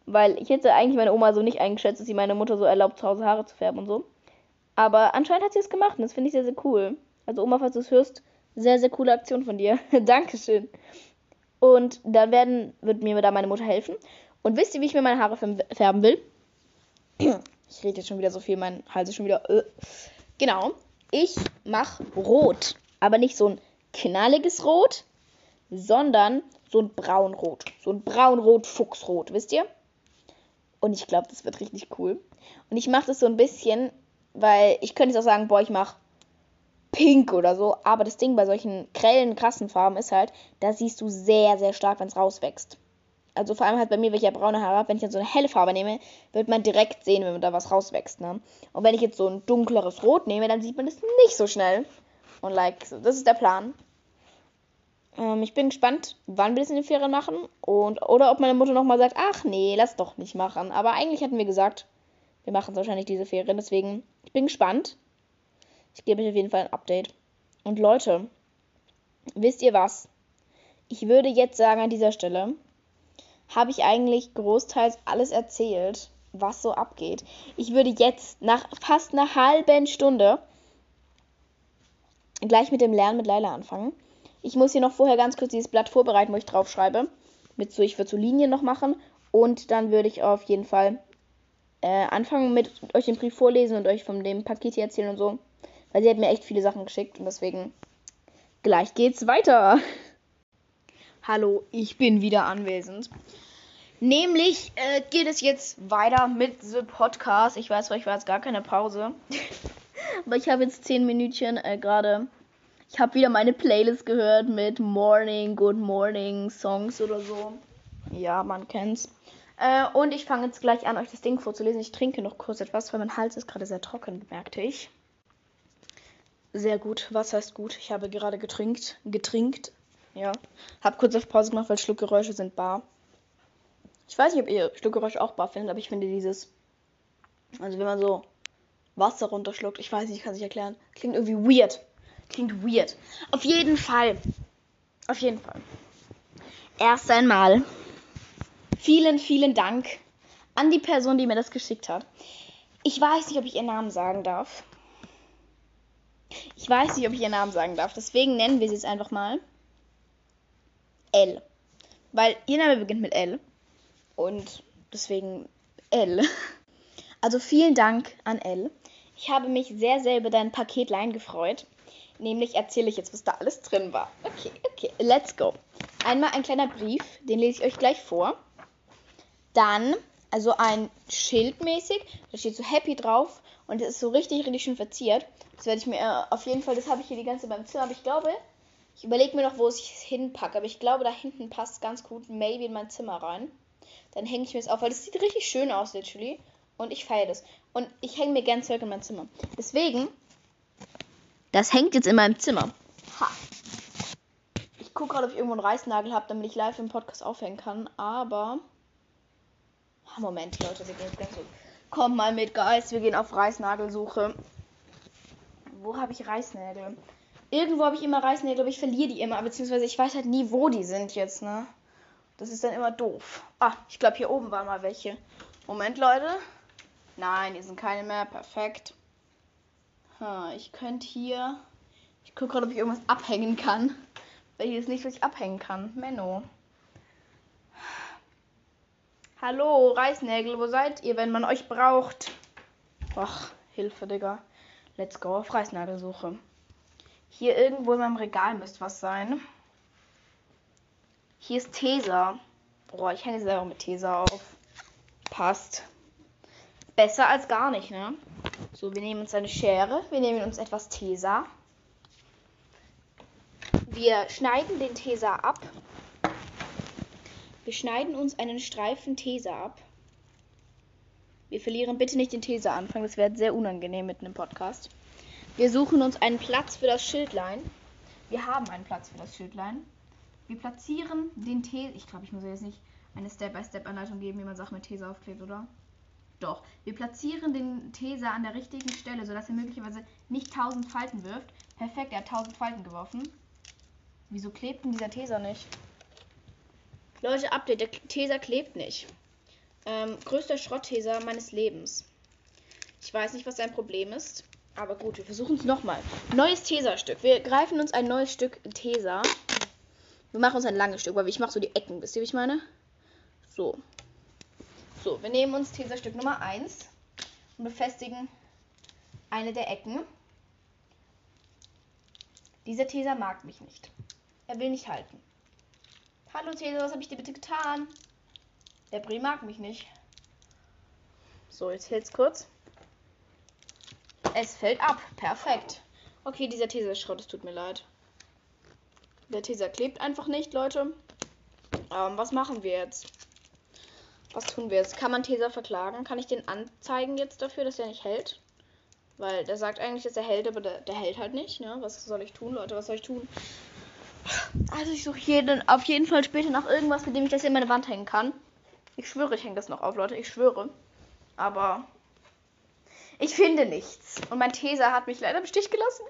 Weil ich hätte eigentlich meine Oma so nicht eingeschätzt, dass sie meine Mutter so erlaubt, zu Hause Haare zu färben und so. Aber anscheinend hat sie es gemacht und das finde ich sehr, sehr cool. Also Oma, falls du es hörst, sehr, sehr coole Aktion von dir. Dankeschön. Und dann werden, wird mir da meine Mutter helfen. Und wisst ihr, wie ich mir meine Haare färben will? Ich rede jetzt schon wieder so viel, mein Hals ist schon wieder. Äh. Genau. Ich mache rot. Aber nicht so ein knalliges Rot, sondern so ein braunrot. So ein braunrot-fuchsrot, wisst ihr? Und ich glaube, das wird richtig cool. Und ich mache das so ein bisschen, weil ich könnte jetzt auch sagen, boah, ich mache pink oder so. Aber das Ding bei solchen grellen, krassen Farben ist halt, da siehst du sehr, sehr stark, wenn es rauswächst. Also vor allem halt bei mir, wenn ich ja braune Haare habe, wenn ich dann so eine helle Farbe nehme, wird man direkt sehen, wenn da was rauswächst. Ne? Und wenn ich jetzt so ein dunkleres Rot nehme, dann sieht man das nicht so schnell. Und like, das ist der Plan. Ähm, ich bin gespannt, wann wir das in den Ferien machen. Und, oder ob meine Mutter nochmal sagt, ach nee, lass doch nicht machen. Aber eigentlich hatten wir gesagt, wir machen es wahrscheinlich diese Ferien. Deswegen, ich bin gespannt. Ich gebe euch auf jeden Fall ein Update. Und Leute, wisst ihr was? Ich würde jetzt sagen an dieser Stelle, habe ich eigentlich großteils alles erzählt, was so abgeht. Ich würde jetzt nach fast einer halben Stunde gleich mit dem Lernen mit Leila anfangen. Ich muss hier noch vorher ganz kurz dieses Blatt vorbereiten, wo ich drauf schreibe. Mit so, ich würde so Linien noch machen. Und dann würde ich auf jeden Fall äh, anfangen mit euch den Brief vorlesen und euch von dem Paket hier erzählen und so. Weil sie hat mir echt viele Sachen geschickt und deswegen gleich geht's weiter. Hallo, ich bin wieder anwesend. Nämlich äh, geht es jetzt weiter mit The Podcast. Ich weiß, ich war jetzt gar keine Pause. Aber ich habe jetzt 10 Minütchen äh, gerade. Ich habe wieder meine Playlist gehört mit Morning, Good Morning Songs oder so. Ja, man kennt's. Äh, und ich fange jetzt gleich an, euch das Ding vorzulesen. Ich trinke noch kurz etwas, weil mein Hals ist gerade sehr trocken, merkte ich. Sehr gut. Was heißt gut? Ich habe gerade getrinkt. Getrinkt. Ja. Hab kurz auf Pause gemacht, weil Schluckgeräusche sind bar. Ich weiß nicht, ob ihr Schluckgeräusche auch bar findet, aber ich finde dieses. Also wenn man so Wasser runterschluckt, ich weiß nicht, ich kann es nicht erklären. Klingt irgendwie weird. Klingt weird. Auf jeden Fall. Auf jeden Fall. Erst einmal. Vielen, vielen Dank an die Person, die mir das geschickt hat. Ich weiß nicht, ob ich ihren Namen sagen darf. Ich weiß nicht, ob ich ihren Namen sagen darf. Deswegen nennen wir sie jetzt einfach mal L. Weil ihr Name beginnt mit L. Und deswegen L. Also vielen Dank an L. Ich habe mich sehr, sehr über dein Paketlein gefreut. Nämlich erzähle ich jetzt, was da alles drin war. Okay, okay, let's go. Einmal ein kleiner Brief, den lese ich euch gleich vor. Dann, also ein Schild mäßig, da steht so Happy drauf und das ist so richtig, richtig schön verziert. Das werde ich mir äh, auf jeden Fall, das habe ich hier die ganze beim Zimmer, aber ich glaube, ich überlege mir noch, wo ich es hinpacke, aber ich glaube, da hinten passt ganz gut maybe in mein Zimmer rein. Dann hänge ich mir das auf, weil das sieht richtig schön aus, literally. Und ich feiere das. Und ich hänge mir gern Zeug in mein Zimmer. Deswegen, das hängt jetzt in meinem Zimmer. Ha. Ich gucke gerade, ob ich irgendwo einen Reißnagel habe, damit ich live im Podcast aufhängen kann. Aber. Moment, Leute, wir gehen jetzt ganz so. Komm mal mit, Guys, wir gehen auf Reißnagelsuche. Wo habe ich Reißnägel? Irgendwo habe ich immer Reißnägel, aber ich verliere die immer. Beziehungsweise ich weiß halt nie, wo die sind jetzt, ne? Das ist dann immer doof. Ah, ich glaube, hier oben waren mal welche. Moment, Leute. Nein, hier sind keine mehr. Perfekt. Hm, ich könnte hier. Ich gucke gerade, ob ich irgendwas abhängen kann. Weil hier ist nicht, was ich abhängen kann. Menno. Hallo, Reißnägel, wo seid ihr, wenn man euch braucht? Ach, Hilfe, Digga. Let's go auf Reißnagelsuche. Hier irgendwo in meinem Regal müsste was sein. Hier ist Tesa. Boah, ich hänge selber mit Tesa auf. Passt. Besser als gar nicht, ne? So, wir nehmen uns eine Schere. Wir nehmen uns etwas Tesa. Wir schneiden den Tesa ab. Wir schneiden uns einen Streifen Tesa ab. Wir verlieren bitte nicht den Tesa-Anfang, das wäre sehr unangenehm mitten im Podcast. Wir suchen uns einen Platz für das Schildlein. Wir haben einen Platz für das Schildlein. Wir platzieren den Tesa. Ich glaube, ich muss jetzt nicht eine Step-by-Step-Anleitung geben, wie man Sachen mit Tesa aufklebt, oder? Doch. Wir platzieren den Tesa an der richtigen Stelle, sodass er möglicherweise nicht 1000 Falten wirft. Perfekt, er hat 1000 Falten geworfen. Wieso klebt denn dieser Tesa nicht? Leute, Update, der Teser klebt nicht. Ähm, größter Schrottteser meines Lebens. Ich weiß nicht, was sein Problem ist. Aber gut, wir versuchen es nochmal. Neues Teserstück. Wir greifen uns ein neues Stück Teser. Wir machen uns ein langes Stück, weil ich mache so die Ecken. Wisst ihr, wie ich meine? So. So, wir nehmen uns Teserstück Nummer 1 und befestigen eine der Ecken. Dieser Teser mag mich nicht. Er will nicht halten. Hallo Cäsar, was habe ich dir bitte getan? Der Brie mag mich nicht. So, jetzt hält's kurz. Es fällt ab. Perfekt. Okay, dieser Teser ist Schrott, es tut mir leid. Der Teser klebt einfach nicht, Leute. Ähm, was machen wir jetzt? Was tun wir jetzt? Kann man Teser verklagen? Kann ich den anzeigen jetzt dafür, dass er nicht hält? Weil der sagt eigentlich, dass er hält, aber der, der hält halt nicht. Ne? Was soll ich tun, Leute? Was soll ich tun? Also ich suche jeden, auf jeden Fall später nach irgendwas, mit dem ich das in meine Wand hängen kann. Ich schwöre, ich hänge das noch auf, Leute. Ich schwöre. Aber ich finde nichts. Und mein Teser hat mich leider im Stich gelassen.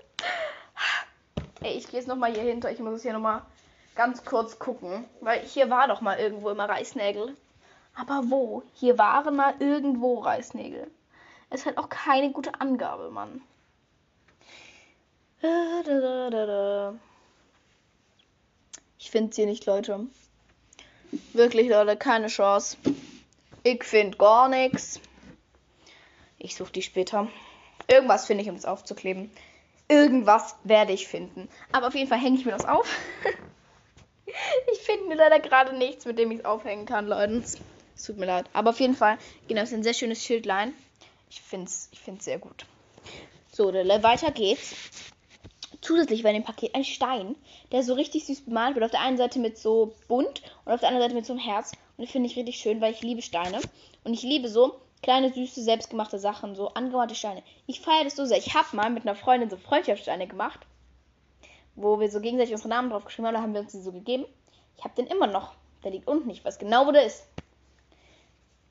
Ey, ich gehe jetzt nochmal hier hinter. Ich muss es hier nochmal ganz kurz gucken. Weil hier war doch mal irgendwo immer Reißnägel. Aber wo? Hier waren mal irgendwo Reißnägel. Es hat auch keine gute Angabe, Mann. Ich finde sie nicht, Leute. Wirklich, Leute, keine Chance. Ich finde gar nichts. Ich suche die später. Irgendwas finde ich, um es aufzukleben. Irgendwas werde ich finden. Aber auf jeden Fall hänge ich mir das auf. ich finde leider gerade nichts, mit dem ich es aufhängen kann, Leute. Es tut mir leid. Aber auf jeden Fall, genau, es ist ein sehr schönes Schildlein. Ich finde es ich find's sehr gut. So, weiter geht's zusätzlich bei dem Paket ein Stein, der so richtig süß bemalt wird. Auf der einen Seite mit so bunt und auf der anderen Seite mit so einem Herz. Und das finde ich richtig schön, weil ich liebe Steine. Und ich liebe so kleine, süße, selbstgemachte Sachen, so angemalte Steine. Ich feiere das so sehr. Ich habe mal mit einer Freundin so Freundschaftssteine gemacht, wo wir so gegenseitig unsere Namen drauf geschrieben haben. Da haben wir uns die so gegeben. Ich habe den immer noch. Der liegt unten. Ich weiß genau, wo der ist.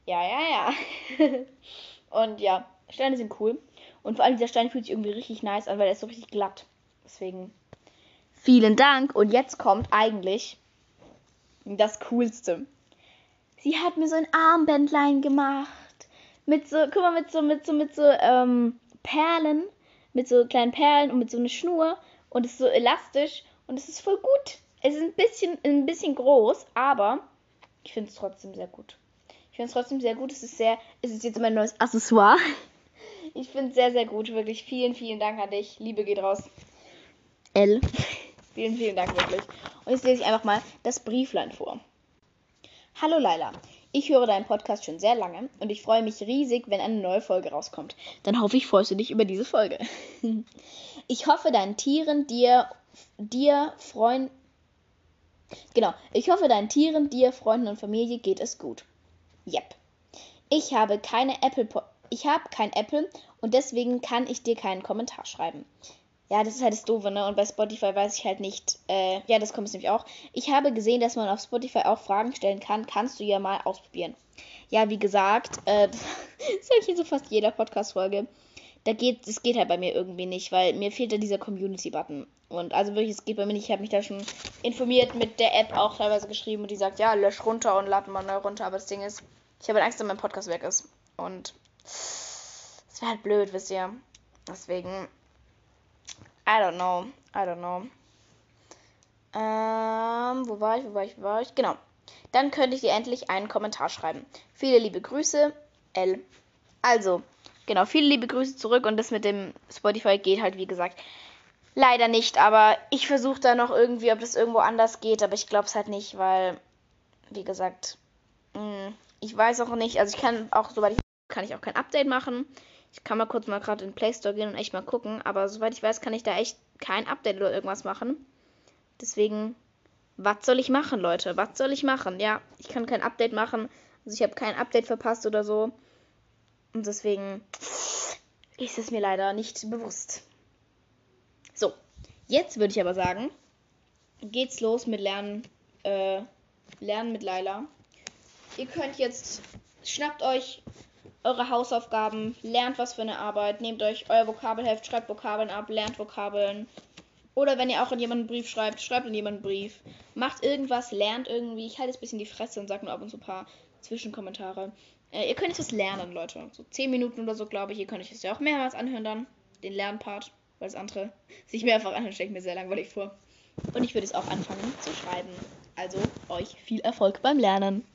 Ja, ja, ja. und ja, Steine sind cool. Und vor allem dieser Stein fühlt sich irgendwie richtig nice an, weil er ist so richtig glatt. Deswegen vielen Dank. Und jetzt kommt eigentlich das Coolste. Sie hat mir so ein Armbändlein gemacht. Mit so, guck mal, mit so, mit so, mit so, ähm, Perlen. Mit so kleinen Perlen und mit so einer Schnur. Und es ist so elastisch. Und es ist voll gut. Es ist ein bisschen, ein bisschen groß, aber ich finde es trotzdem sehr gut. Ich finde es trotzdem sehr gut. Es ist sehr, es ist jetzt mein neues Accessoire. Ich finde es sehr, sehr gut. Wirklich vielen, vielen Dank an dich. Liebe geht raus. L. vielen, vielen Dank wirklich. Und jetzt lese ich einfach mal das Brieflein vor. Hallo Laila, ich höre deinen Podcast schon sehr lange und ich freue mich riesig, wenn eine neue Folge rauskommt. Dann hoffe ich, freust du dich über diese Folge. ich hoffe, deinen Tieren, dir, dir, Freund. Genau, ich hoffe, deinen Tieren, dir, Freunden und Familie geht es gut. Yep. Ich habe keine Apple. Ich habe kein Apple und deswegen kann ich dir keinen Kommentar schreiben. Ja, das ist halt das Doofe, ne? Und bei Spotify weiß ich halt nicht. Äh, ja, das kommt nämlich auch. Ich habe gesehen, dass man auf Spotify auch Fragen stellen kann. Kannst du ja mal ausprobieren. Ja, wie gesagt, äh, das sage ich in so fast jeder Podcast-Folge. Da geht, es geht halt bei mir irgendwie nicht, weil mir fehlt da dieser Community-Button. Und also wirklich, es geht bei mir nicht. Ich habe mich da schon informiert mit der App auch teilweise geschrieben und die sagt, ja, lösch runter und lad mal neu runter. Aber das Ding ist, ich habe halt Angst, dass mein Podcast weg ist. Und es wäre halt blöd, wisst ihr. Deswegen I don't know. I don't know. Ähm, wo war ich, wo war ich, wo war ich? Genau. dann könnte ich dir endlich einen Kommentar schreiben. Viele liebe Grüße, L. Also, genau, viele liebe Grüße zurück und das mit dem Spotify geht halt, wie gesagt, leider nicht. Aber ich versuche da noch irgendwie, ob das irgendwo anders geht, aber ich glaube es halt nicht, weil, wie gesagt, mh, mm, ich weiß auch nicht, also ich kann auch, soweit ich kann ich auch kein Update machen. Ich kann mal kurz mal gerade in den Play Store gehen und echt mal gucken, aber soweit ich weiß, kann ich da echt kein Update oder irgendwas machen. Deswegen, was soll ich machen, Leute? Was soll ich machen? Ja, ich kann kein Update machen. Also ich habe kein Update verpasst oder so. Und deswegen ist es mir leider nicht bewusst. So, jetzt würde ich aber sagen, geht's los mit Lernen, äh, Lernen mit Laila. Ihr könnt jetzt, schnappt euch eure Hausaufgaben, lernt was für eine Arbeit, nehmt euch euer Vokabelheft, schreibt Vokabeln ab, lernt Vokabeln. Oder wenn ihr auch an jemanden einen Brief schreibt, schreibt an jemanden einen Brief. Macht irgendwas, lernt irgendwie. Ich halte jetzt ein bisschen die Fresse und sage nur ab und zu ein paar Zwischenkommentare. Äh, ihr könnt jetzt was lernen, Leute. So 10 Minuten oder so, glaube ich. Ihr könnt euch das ja auch mehrmals anhören dann. Den Lernpart. Weil das andere sich mehrfach anhören, stelle ich mir sehr langweilig vor. Und ich würde es auch anfangen zu schreiben. Also euch viel Erfolg beim Lernen.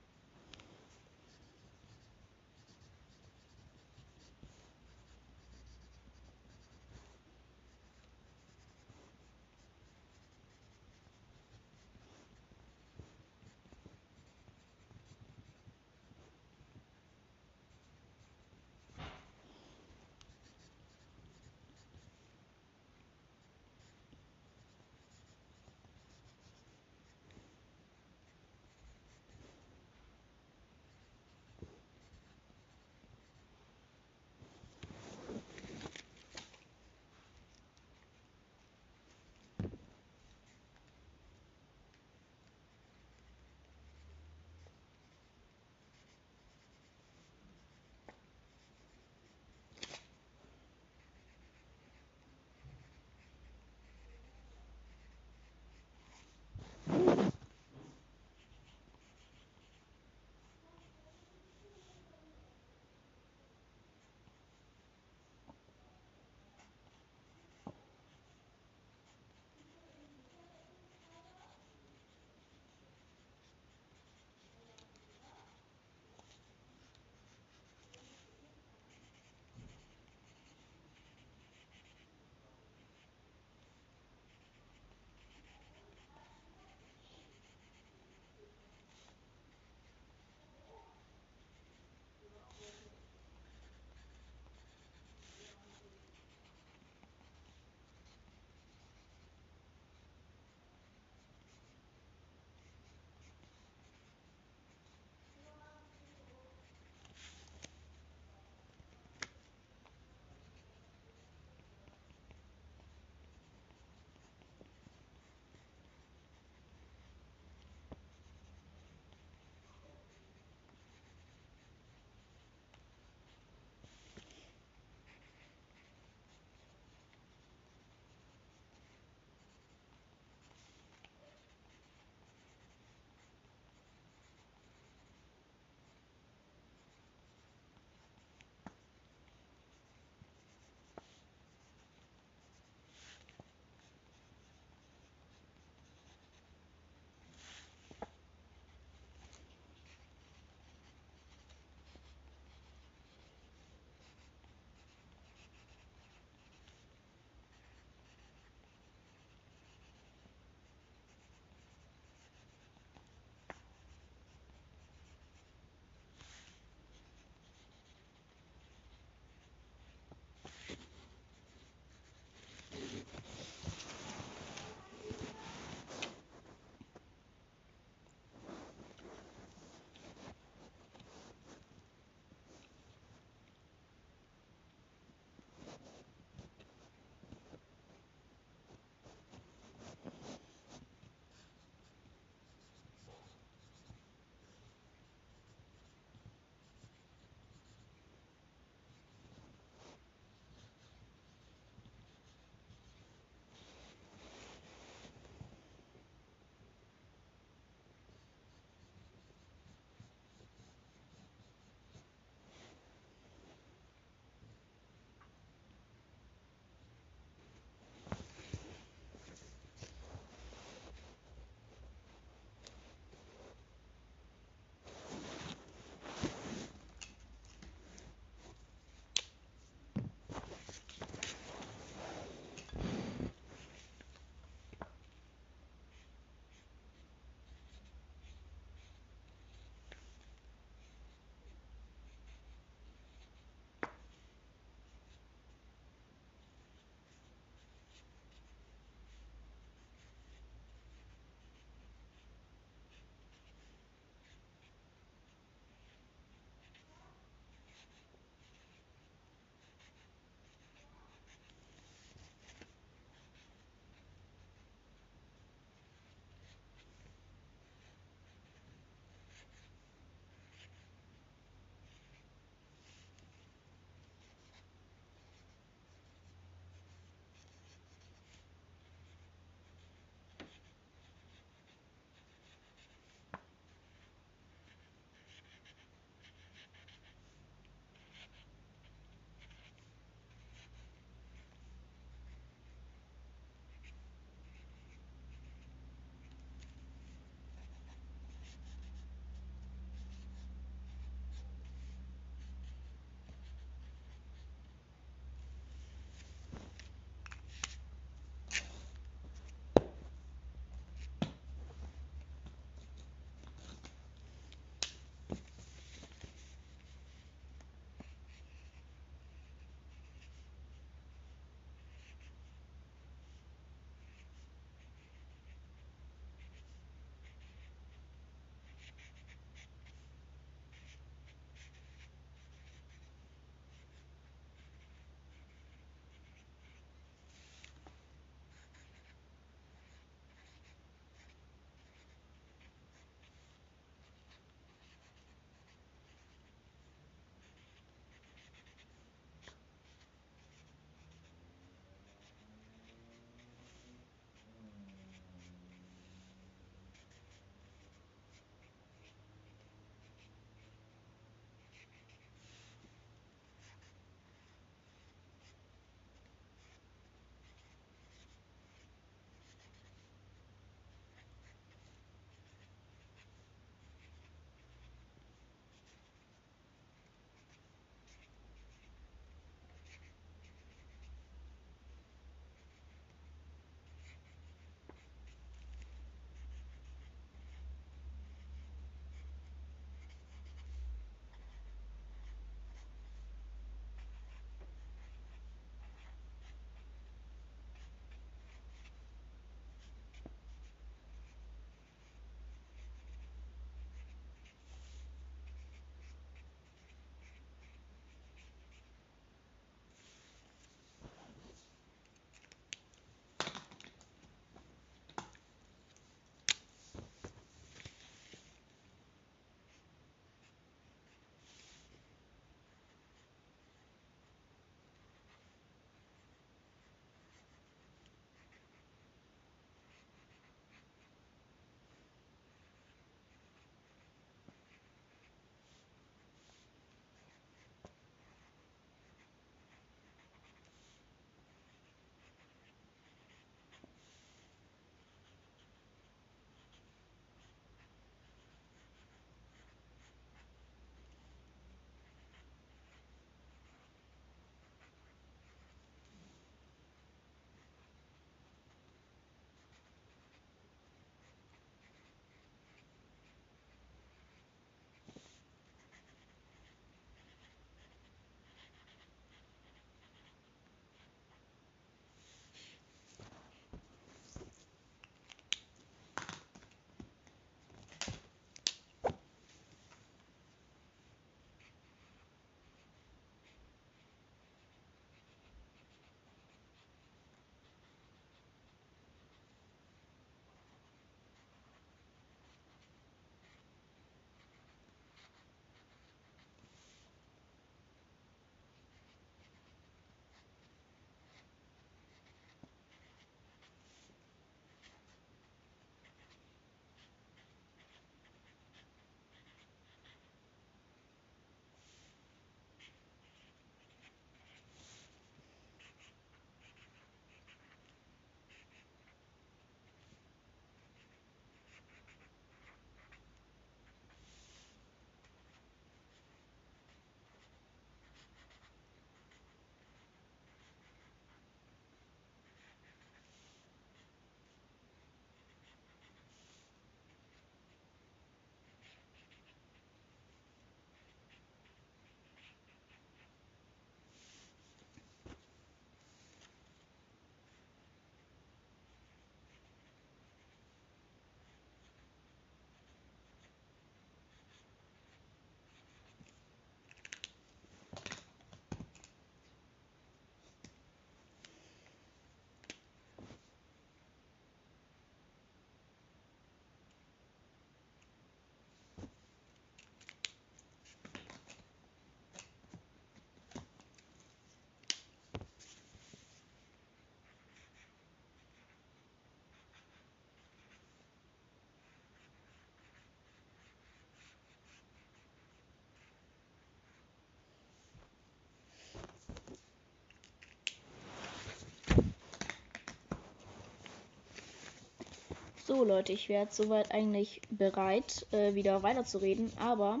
So Leute, ich wäre soweit eigentlich bereit, äh, wieder weiterzureden, aber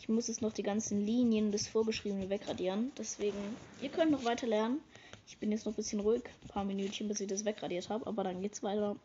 ich muss jetzt noch die ganzen Linien des Vorgeschriebenen wegradieren. Deswegen, ihr könnt noch weiter lernen. Ich bin jetzt noch ein bisschen ruhig, ein paar Minütchen, bis ich das wegradiert habe, aber dann geht's weiter.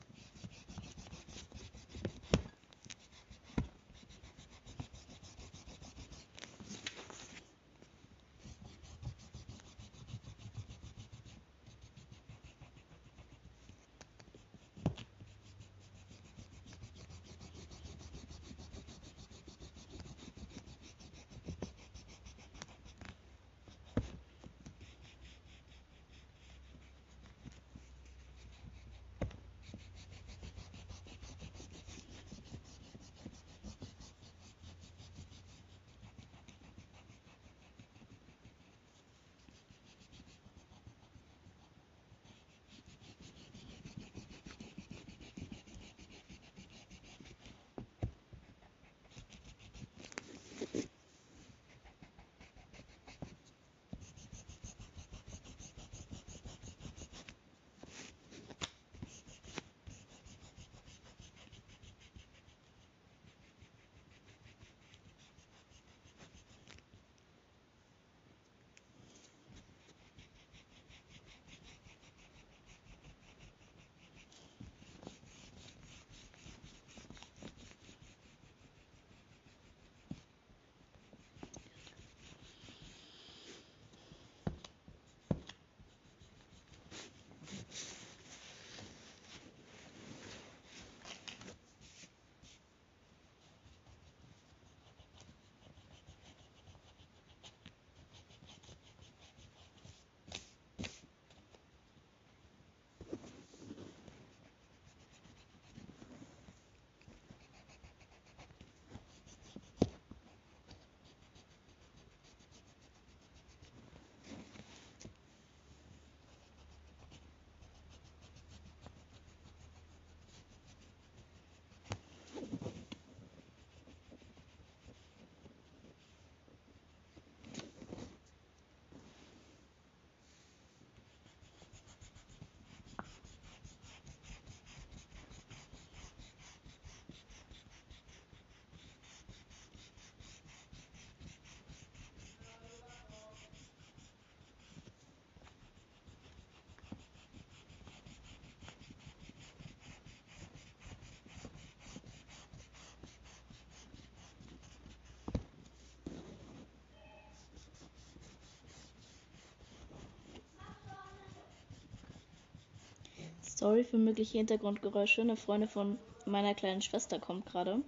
Sorry für mögliche Hintergrundgeräusche. Eine Freundin von meiner kleinen Schwester kommt gerade.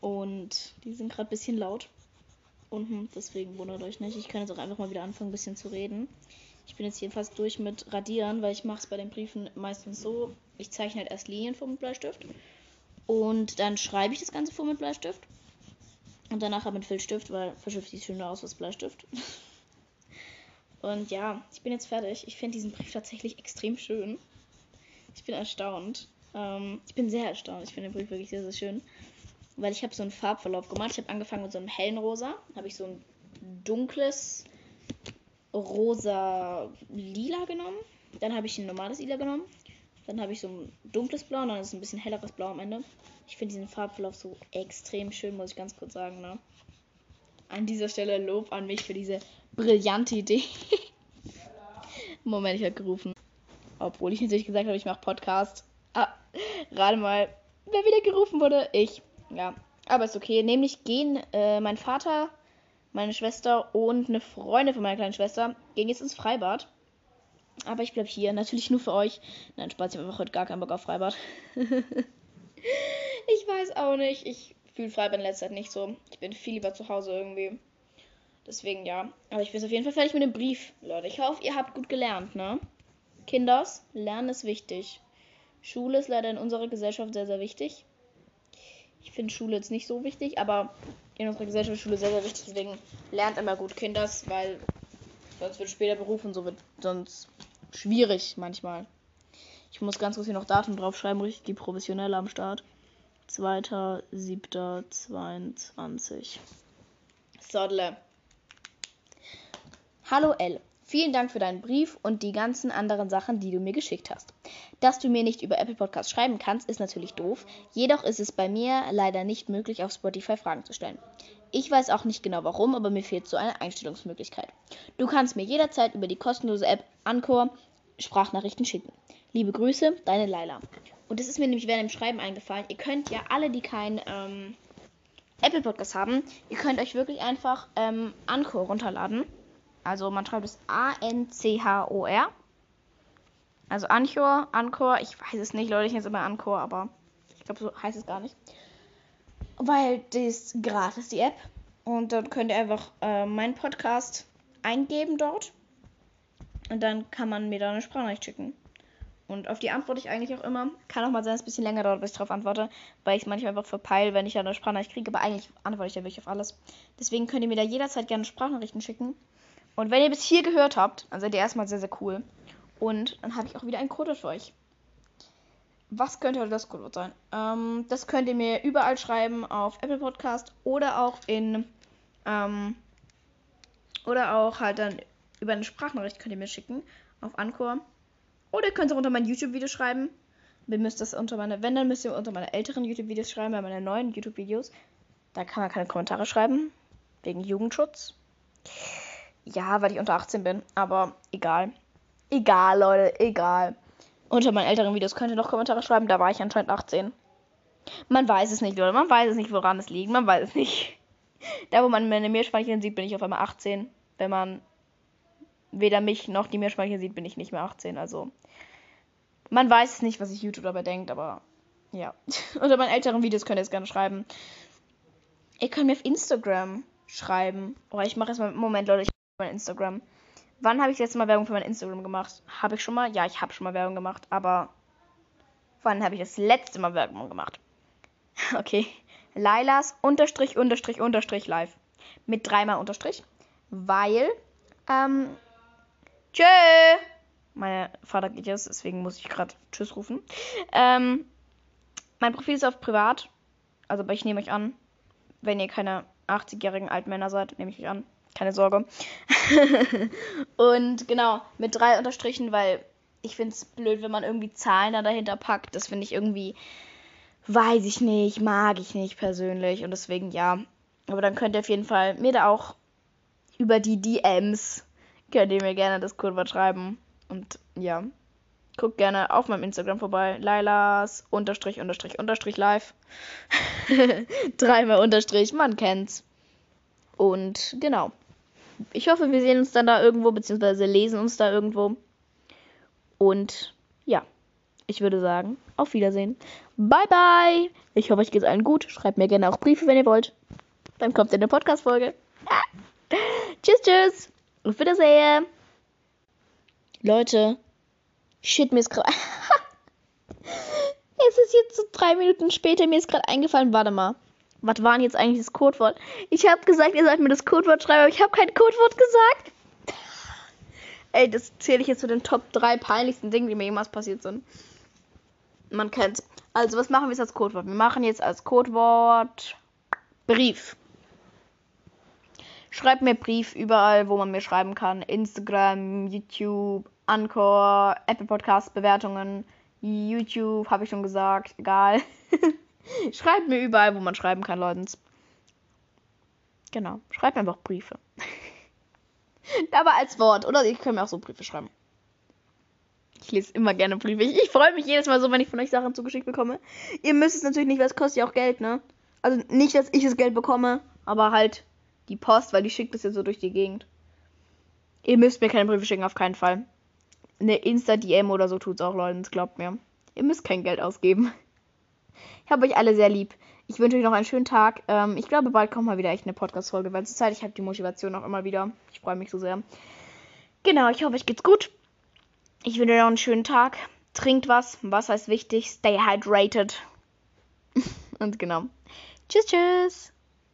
Und die sind gerade ein bisschen laut. Unten, deswegen wundert euch nicht. Ich kann jetzt auch einfach mal wieder anfangen, ein bisschen zu reden. Ich bin jetzt fast durch mit Radieren, weil ich mache es bei den Briefen meistens so. Ich zeichne halt erst Linien vor mit Bleistift. Und dann schreibe ich das Ganze vor mit Bleistift. Und danach mit Filzstift, weil Filzstift sieht schöner aus als Bleistift. Und ja, ich bin jetzt fertig. Ich finde diesen Brief tatsächlich extrem schön. Ich bin erstaunt. Ähm, ich bin sehr erstaunt. Ich finde den Brief wirklich sehr, sehr schön. Weil ich habe so einen Farbverlauf gemacht. Ich habe angefangen mit so einem hellen Rosa. Habe ich so ein dunkles rosa-lila genommen. Dann habe ich ein normales Lila genommen. Dann habe ich so ein dunkles Blau und dann ist es ein bisschen helleres Blau am Ende. Ich finde diesen Farbverlauf so extrem schön, muss ich ganz kurz sagen. Ne? An dieser Stelle Lob an mich für diese brillante Idee. Moment, ich habe gerufen. Obwohl ich natürlich gesagt habe, ich mache Podcast. Ah, gerade mal, wer wieder gerufen wurde? Ich. Ja, aber ist okay. Nämlich gehen äh, mein Vater, meine Schwester und eine Freundin von meiner kleinen Schwester gehen jetzt ins Freibad. Aber ich bleibe hier. Natürlich nur für euch. Nein, Spaß, ich habe einfach heute gar keinen Bock auf Freibad. ich weiß auch nicht. Ich fühle Freibad in letzter Zeit nicht so. Ich bin viel lieber zu Hause irgendwie. Deswegen ja. Aber ich bin auf jeden Fall fertig mit dem Brief, Leute. Ich hoffe, ihr habt gut gelernt, ne? Kinders, Lernen ist wichtig. Schule ist leider in unserer Gesellschaft sehr, sehr wichtig. Ich finde Schule jetzt nicht so wichtig, aber in unserer Gesellschaft ist Schule sehr, sehr wichtig. Deswegen lernt immer gut Kinders, weil sonst wird später Beruf und so wird sonst schwierig manchmal. Ich muss ganz kurz hier noch Datum draufschreiben, richtig professionell am Start. 2.7.22. Sodle. Hallo L. Vielen Dank für deinen Brief und die ganzen anderen Sachen, die du mir geschickt hast. Dass du mir nicht über Apple Podcasts schreiben kannst, ist natürlich doof. Jedoch ist es bei mir leider nicht möglich, auf Spotify Fragen zu stellen. Ich weiß auch nicht genau warum, aber mir fehlt so eine Einstellungsmöglichkeit. Du kannst mir jederzeit über die kostenlose App Anchor Sprachnachrichten schicken. Liebe Grüße, deine Laila. Und das ist mir nämlich während dem Schreiben eingefallen. Ihr könnt ja alle, die kein ähm, Apple Podcast haben, ihr könnt euch wirklich einfach ähm, Anchor runterladen. Also man schreibt es A-N-C-H-O-R. Also Anchor, Anchor, ich weiß es nicht, Leute, ich nenne es immer Anchor, aber ich glaube, so heißt es gar nicht. Weil das ist gratis, die App. Und dann könnt ihr einfach äh, meinen Podcast eingeben dort. Und dann kann man mir da eine Sprachnachricht schicken. Und auf die antworte ich eigentlich auch immer. Kann auch mal sein, dass es ein bisschen länger dauert, bis ich darauf antworte, weil ich es manchmal einfach verpeile, wenn ich ja eine Sprachnachricht kriege. Aber eigentlich antworte ich ja wirklich auf alles. Deswegen könnt ihr mir da jederzeit gerne Sprachnachrichten schicken. Und wenn ihr bis hier gehört habt, dann seid ihr erstmal sehr, sehr cool. Und dann habe ich auch wieder ein Codewort für euch. Was könnte das Codewort sein? Ähm, das könnt ihr mir überall schreiben auf Apple Podcast oder auch in ähm, oder auch halt dann über eine Sprachnachricht könnt ihr mir schicken auf Anchor. Oder ihr könnt es auch unter mein YouTube-Video schreiben. Ihr müsst das unter meine, wenn, dann müsst ihr unter meine älteren YouTube-Videos schreiben, bei meinen neuen YouTube-Videos. Da kann man keine Kommentare schreiben. Wegen Jugendschutz. Ja, weil ich unter 18 bin. Aber egal. Egal, Leute, egal. Unter meinen älteren Videos könnt ihr noch Kommentare schreiben. Da war ich anscheinend 18. Man weiß es nicht, Leute. Man weiß es nicht, woran es liegt. Man weiß es nicht. Da, wo man meine Meerschweinchen sieht, bin ich auf einmal 18. Wenn man weder mich noch die Meerschweinchen sieht, bin ich nicht mehr 18. Also, man weiß es nicht, was sich YouTube dabei denkt, aber ja. Unter meinen älteren Videos könnt ihr es gerne schreiben. Ihr könnt mir auf Instagram schreiben. Oh, ich mache jetzt mal. Moment, Leute, ich mein Instagram. Wann habe ich das letzte Mal Werbung für mein Instagram gemacht? Habe ich schon mal? Ja, ich habe schon mal Werbung gemacht, aber wann habe ich das letzte Mal Werbung gemacht? Okay. Lailas unterstrich unterstrich unterstrich live. Mit dreimal unterstrich. Weil, ähm, tschö. Mein Vater geht jetzt, deswegen muss ich gerade Tschüss rufen. Ähm, mein Profil ist auf privat. Also, ich nehme euch an, wenn ihr keine 80-jährigen Altmänner seid, nehme ich euch an. Keine Sorge. und genau, mit drei Unterstrichen, weil ich finde es blöd, wenn man irgendwie Zahlen da dahinter packt. Das finde ich irgendwie, weiß ich nicht, mag ich nicht persönlich. Und deswegen ja. Aber dann könnt ihr auf jeden Fall mir da auch über die DMs, könnt ihr mir gerne das Codewort schreiben. Und ja, guckt gerne auf meinem Instagram vorbei. Lailas unterstrich unterstrich unterstrich live. Dreimal unterstrich, man kennt's. Und genau ich hoffe, wir sehen uns dann da irgendwo, beziehungsweise lesen uns da irgendwo. Und ja, ich würde sagen, auf Wiedersehen. Bye, bye. Ich hoffe, euch geht es allen gut. Schreibt mir gerne auch Briefe, wenn ihr wollt. Dann kommt in der Podcast-Folge. Tschüss, tschüss. Auf Wiedersehen. Leute, shit, mir ist gerade. es ist jetzt so drei Minuten später, mir ist gerade eingefallen, warte mal. Was war denn jetzt eigentlich das Codewort? Ich habe gesagt, ihr sollt mir das Codewort schreiben, aber ich habe kein Codewort gesagt. Ey, das zähle ich jetzt zu den Top 3 peinlichsten Dingen, die mir jemals passiert sind. Man kennt's. Also, was machen wir jetzt als Codewort? Wir machen jetzt als Codewort Brief. Schreibt mir Brief überall, wo man mir schreiben kann. Instagram, YouTube, Anchor, Apple Podcast Bewertungen, YouTube, habe ich schon gesagt. Egal. Schreibt mir überall, wo man schreiben kann, Leute. Genau. Schreibt einfach Briefe. Aber als Wort, oder? Ich kann mir auch so Briefe schreiben. Ich lese immer gerne Briefe. Ich, ich freue mich jedes Mal so, wenn ich von euch Sachen zugeschickt bekomme. Ihr müsst es natürlich nicht, weil es kostet ja auch Geld, ne? Also nicht, dass ich das Geld bekomme, aber halt die Post, weil die schickt es ja so durch die Gegend. Ihr müsst mir keine Briefe schicken, auf keinen Fall. Eine Insta-DM oder so tut's auch, Leute, glaubt mir. Ihr müsst kein Geld ausgeben. Ich habe euch alle sehr lieb. Ich wünsche euch noch einen schönen Tag. Ähm, ich glaube, bald kommt mal wieder echt eine Podcast-Folge, weil zurzeit ich habe die Motivation auch immer wieder. Ich freue mich so sehr. Genau, ich hoffe, euch geht's gut. Ich wünsche euch noch einen schönen Tag. Trinkt was. Wasser ist wichtig. Stay hydrated. Und genau. Tschüss, tschüss.